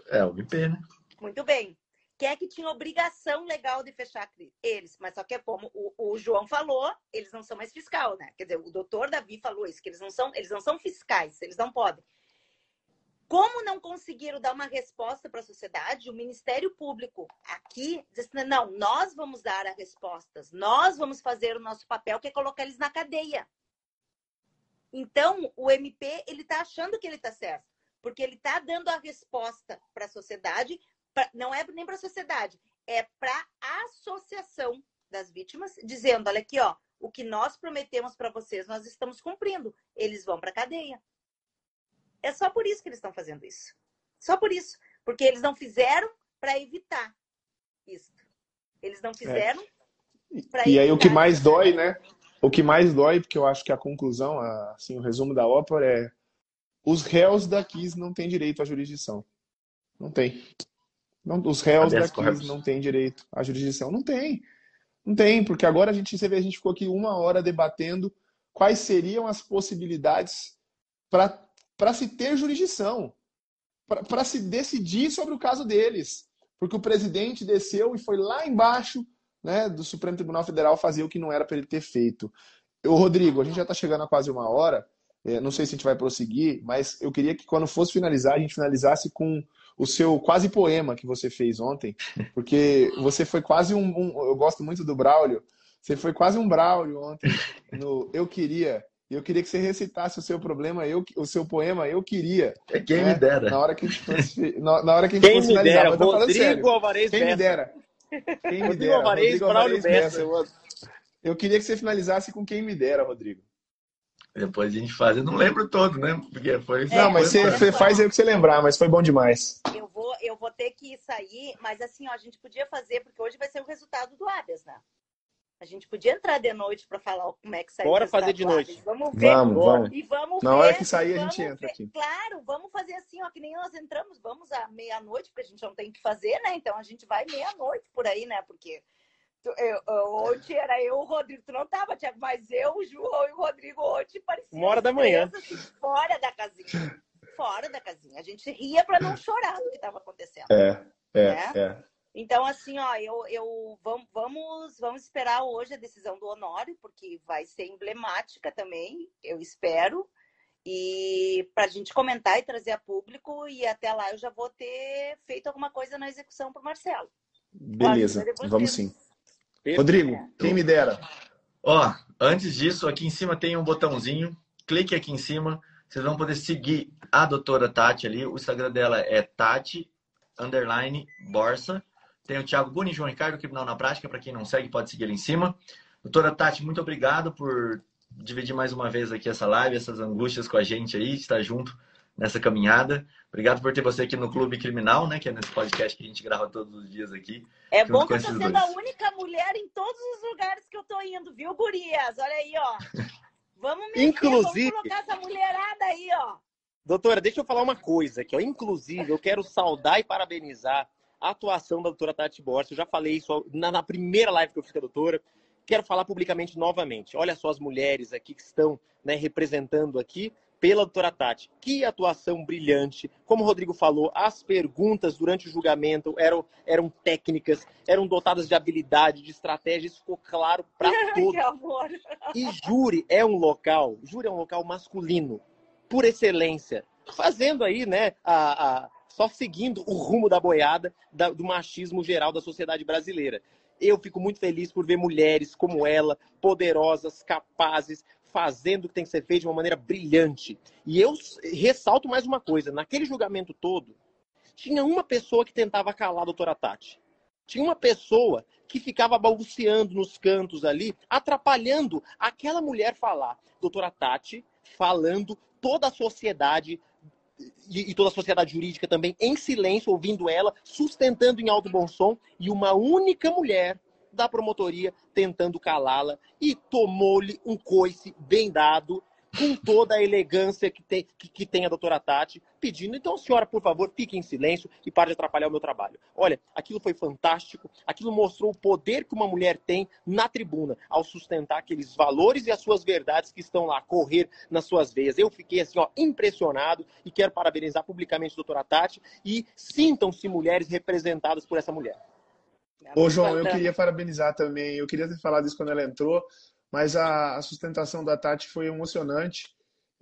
É, o MP, né? Muito bem. Quem é que tinha obrigação legal de fechar eles? Mas só que é como o, o, João falou, eles não são mais fiscal, né? Quer dizer, o doutor Davi falou isso, que eles não são, eles não são fiscais, eles não podem. Como não conseguiram dar uma resposta para a sociedade, o Ministério Público aqui disse: não, nós vamos dar as respostas, nós vamos fazer o nosso papel, que é colocar eles na cadeia. Então, o MP ele está achando que ele está certo, porque ele está dando a resposta para a sociedade, pra, não é nem para a sociedade, é para a associação das vítimas, dizendo: olha aqui, ó, o que nós prometemos para vocês, nós estamos cumprindo. Eles vão para a cadeia. É só por isso que eles estão fazendo isso. Só por isso. Porque eles não fizeram para evitar isso. Eles não fizeram é. para E aí o que mais dói, né? O que mais dói, porque eu acho que a conclusão, assim, o resumo da ópera é os réus da KIS não têm direito à jurisdição. Não tem. Não, os réus da KIS não têm direito à jurisdição. Não tem. Não tem, porque agora a gente, você vê, a gente ficou aqui uma hora debatendo quais seriam as possibilidades para para se ter jurisdição, para se decidir sobre o caso deles. Porque o presidente desceu e foi lá embaixo né, do Supremo Tribunal Federal fazer o que não era para ele ter feito. O Rodrigo, a gente já está chegando a quase uma hora. É, não sei se a gente vai prosseguir, mas eu queria que quando fosse finalizar, a gente finalizasse com o seu quase poema que você fez ontem, porque você foi quase um, um eu gosto muito do Braulio, você foi quase um Braulio ontem no Eu Queria, e eu queria que você recitasse o seu problema, eu, o seu poema, eu queria. É quem né? me dera. Na hora que a gente fosse, na, na hora que a gente quem fosse finalizar. Dera, Rodrigo Alvarez Quem me dera. Quem me Rodrigo Alvarez, Rodrigo Alvarez Bessa. Eu, eu queria que você finalizasse com quem me dera, Rodrigo. Depois a gente faz. Eu não lembro todo, né? Porque foi. Não, mas você, você faz aí o que você lembrar, mas foi bom demais. Eu vou, eu vou ter que sair, mas assim, ó, a gente podia fazer, porque hoje vai ser o resultado do Habeas, né? A gente podia entrar de noite para falar como é que saiu. Bora fazer de noite. Vamos ver. Vamos, vamos. E vamos Na ver, hora que sair, a gente entra ver. aqui. Claro, vamos fazer assim, ó, que nem nós entramos, vamos à meia-noite, porque a gente não tem que fazer, né? Então a gente vai meia-noite por aí, né? Porque eu, ontem era eu o Rodrigo, tu não tava, Tiago, mas eu, o João e o Rodrigo ontem pareciam. Uma hora da manhã. Assim, fora da casinha. Fora da casinha. A gente ria para não chorar do que estava acontecendo. É, é, né? é. Então, assim, ó, eu, eu vamos, vamos, vamos esperar hoje a decisão do Honório, porque vai ser emblemática também, eu espero. E para a gente comentar e trazer a público, e até lá eu já vou ter feito alguma coisa na execução para o Marcelo. Beleza, vamos sim. Rodrigo, é. quem me dera. Ó, antes disso, aqui em cima tem um botãozinho, clique aqui em cima, vocês vão poder seguir a doutora Tati ali. O Instagram dela é Tati underline Borsa. Tem o Thiago Buni, João Ricardo, Criminal na Prática. Para quem não segue, pode seguir ali em cima. Doutora Tati, muito obrigado por dividir mais uma vez aqui essa live, essas angústias com a gente aí, estar junto nessa caminhada. Obrigado por ter você aqui no Clube Criminal, né? Que é nesse podcast que a gente grava todos os dias aqui. É bom que eu tô sendo dois. a única mulher em todos os lugares que eu tô indo, viu, gurias? Olha aí, ó. Vamos mexer, Inclusive... vamos colocar essa mulherada aí, ó. Doutora, deixa eu falar uma coisa aqui, ó. Inclusive, eu quero saudar e parabenizar a atuação da doutora Tati Borges. Eu já falei isso na, na primeira live que eu fiz com a doutora quero falar publicamente novamente. Olha só as mulheres aqui que estão né, representando aqui pela doutora Tati. Que atuação brilhante. Como o Rodrigo falou, as perguntas durante o julgamento eram, eram técnicas, eram dotadas de habilidade, de estratégia, isso ficou claro para todos. que amor. E júri é um local, júri é um local masculino, por excelência. Fazendo aí, né, a, a só seguindo o rumo da boiada da, do machismo geral da sociedade brasileira. Eu fico muito feliz por ver mulheres como ela, poderosas, capazes, fazendo o que tem que ser feito de uma maneira brilhante. E eu ressalto mais uma coisa: naquele julgamento todo, tinha uma pessoa que tentava calar a doutora Tati. Tinha uma pessoa que ficava balbuciando nos cantos ali, atrapalhando aquela mulher falar. Doutora Tati falando, toda a sociedade e toda a sociedade jurídica também em silêncio, ouvindo ela, sustentando em alto bom som, e uma única mulher da promotoria tentando calá-la e tomou-lhe um coice bem dado, com toda a elegância que tem, que, que, tem a doutora Tati, pedindo, então, senhora, por favor, fique em silêncio e pare de atrapalhar o meu trabalho. Olha, aquilo foi fantástico, aquilo mostrou o poder que uma mulher tem na tribuna, ao sustentar aqueles valores e as suas verdades que estão lá, correr nas suas veias. Eu fiquei, assim, ó, impressionado e quero parabenizar publicamente a doutora Tati e sintam-se mulheres representadas por essa mulher. Ô, João, eu queria parabenizar também. Eu queria ter falado isso quando ela entrou, mas a, a sustentação da Tati foi emocionante,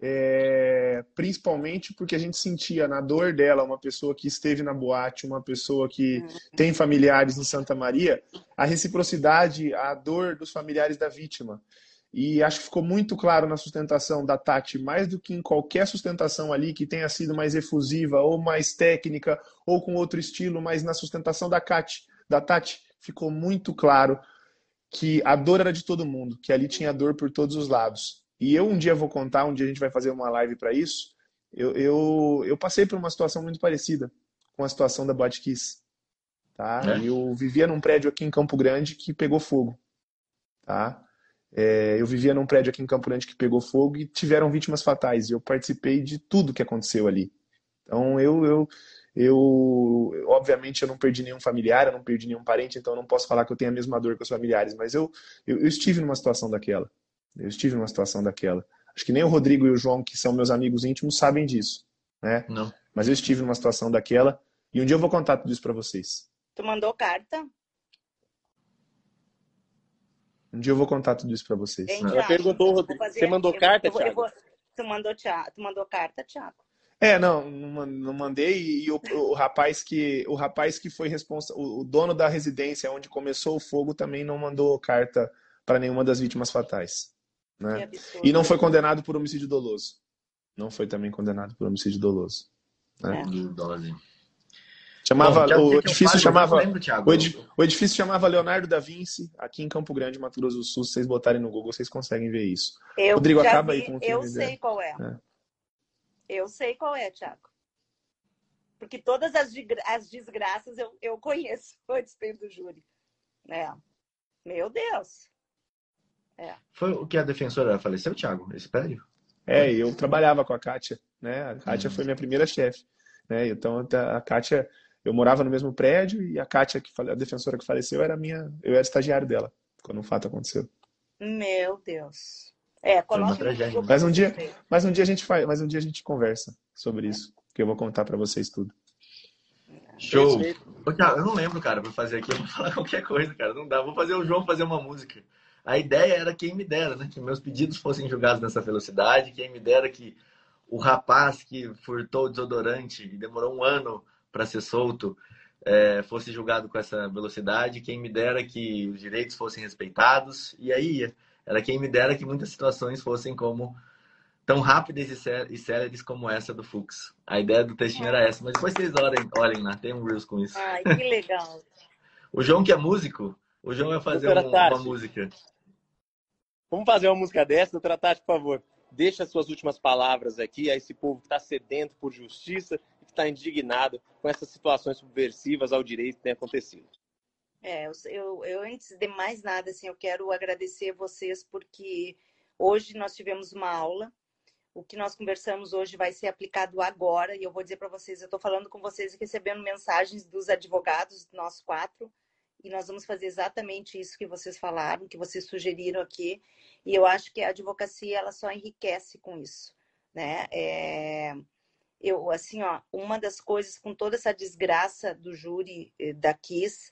é, principalmente porque a gente sentia na dor dela, uma pessoa que esteve na boate, uma pessoa que uhum. tem familiares em Santa Maria, a reciprocidade, a dor dos familiares da vítima. E acho que ficou muito claro na sustentação da Tati, mais do que em qualquer sustentação ali que tenha sido mais efusiva, ou mais técnica, ou com outro estilo, mas na sustentação da Kat, da Tati, ficou muito claro que a dor era de todo mundo, que ali tinha dor por todos os lados. E eu um dia vou contar, um dia a gente vai fazer uma live para isso. Eu, eu, eu, passei por uma situação muito parecida com a situação da Botkiss. Tá? É? Eu vivia num prédio aqui em Campo Grande que pegou fogo. Tá? É, eu vivia num prédio aqui em Campo Grande que pegou fogo e tiveram vítimas fatais. E eu participei de tudo que aconteceu ali. Então eu, eu, eu, obviamente, eu não perdi nenhum familiar, eu não perdi nenhum parente, então eu não posso falar que eu tenho a mesma dor que os familiares, mas eu, eu, eu estive numa situação daquela. Eu estive numa situação daquela. Acho que nem o Rodrigo e o João, que são meus amigos íntimos, sabem disso, né? Não. Mas eu estive numa situação daquela e um dia eu vou contar tudo isso para vocês. Tu mandou carta? Um dia eu vou contar tudo isso para vocês. Ela perguntou, Rodrigo. Fazer... Você mandou eu, carta, eu, Thiago? Vou... Tu mandou, tu mandou carta, Thiago? É, não, não mandei. E o, o rapaz que o rapaz que foi responsável, o dono da residência onde começou o fogo também não mandou carta para nenhuma das vítimas fatais. Né? E não foi condenado por homicídio doloso. Não foi também condenado por homicídio doloso. Né? É. Chamava, Bom, o edifício chamava lembro, o, o, edifício chamava Leonardo da Vinci, aqui em Campo Grande, Mato Grosso do Sul. Se vocês botarem no Google, vocês conseguem ver isso. Eu Rodrigo, acaba vi, aí com o Eu sei qual é. é. Eu sei qual é, Tiago. Porque todas as, as desgraças eu, eu conheço antes do júri. É. Meu Deus. É. Foi o que a defensora faleceu, Tiago? Esse prédio? É, eu trabalhava com a Kátia, né? A Kátia uhum. foi minha primeira chefe, né? Então a Kátia, eu morava no mesmo prédio e a Kátia, que a defensora que faleceu, era minha, eu era estagiário dela quando o fato aconteceu. Meu Deus. É, coloque no mas um dia, mas um dia a gente faz, mas um dia a gente conversa sobre isso, que eu vou contar para vocês tudo. Show. Eu não lembro, cara, para fazer aqui, eu vou falar qualquer coisa, cara, não dá. Vou fazer o João fazer uma música. A ideia era quem me dera, né, que meus pedidos fossem julgados nessa velocidade, quem me dera que o rapaz que furtou o desodorante e demorou um ano para ser solto é, fosse julgado com essa velocidade, quem me dera que os direitos fossem respeitados, e aí. Era quem me dera que muitas situações fossem como tão rápidas e céleres como essa do Fux. A ideia do textinho era essa, mas depois vocês olhem, olhem lá, tem um Reels com isso. Ai, que legal. O João que é músico, o João vai fazer um, uma música. Vamos fazer uma música dessa, doutora Tati, por favor. Deixa suas últimas palavras aqui a esse povo que está sedento por justiça e que está indignado com essas situações subversivas ao direito que tem acontecido. É, eu, eu, antes de mais nada, assim, eu quero agradecer vocês porque hoje nós tivemos uma aula. O que nós conversamos hoje vai ser aplicado agora e eu vou dizer para vocês, eu estou falando com vocês e recebendo mensagens dos advogados, nós quatro, e nós vamos fazer exatamente isso que vocês falaram, que vocês sugeriram aqui. E eu acho que a advocacia ela só enriquece com isso, né? É... Eu assim, ó, uma das coisas com toda essa desgraça do júri eh, da Kiss,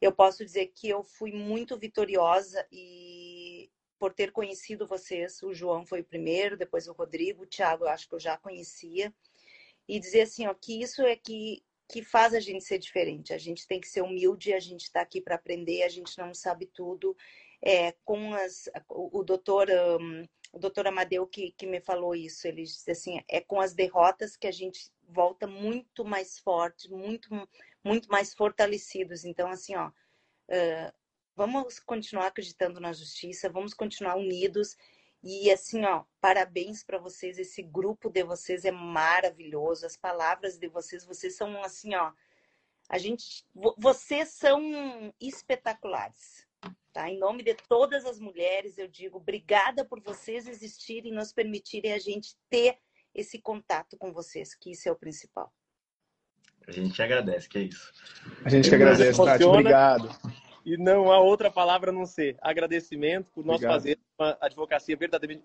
eu posso dizer que eu fui muito vitoriosa e por ter conhecido vocês, o João foi o primeiro, depois o Rodrigo, o Thiago, eu acho que eu já conhecia, e dizer assim, ó, que isso é que que faz a gente ser diferente. A gente tem que ser humilde, a gente está aqui para aprender, a gente não sabe tudo. É, com as, o, doutor um, o doutor Amadeu que, que me falou isso, ele disse assim, é com as derrotas que a gente volta muito mais forte, muito muito mais fortalecidos. Então assim, ó, uh, vamos continuar acreditando na justiça, vamos continuar unidos e assim, ó, parabéns para vocês. Esse grupo de vocês é maravilhoso. As palavras de vocês, vocês são assim, ó. A gente, vocês são espetaculares. Tá? Em nome de todas as mulheres, eu digo obrigada por vocês existirem e nos permitirem a gente ter esse contato com vocês, que isso é o principal. A gente agradece, que é isso. A gente que agradece, Tati. Obrigado e não há outra palavra a não ser agradecimento por nós Obrigado. fazer uma advocacia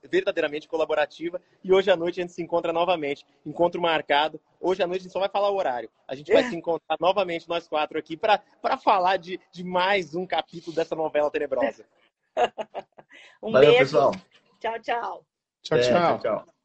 verdadeiramente colaborativa. E hoje à noite a gente se encontra novamente. Encontro marcado. Hoje à noite a gente só vai falar o horário. A gente vai é. se encontrar novamente, nós quatro aqui, para falar de, de mais um capítulo dessa novela tenebrosa. um Valeu, beijo. pessoal. Tchau, tchau. Tchau, tchau. É, tchau, tchau.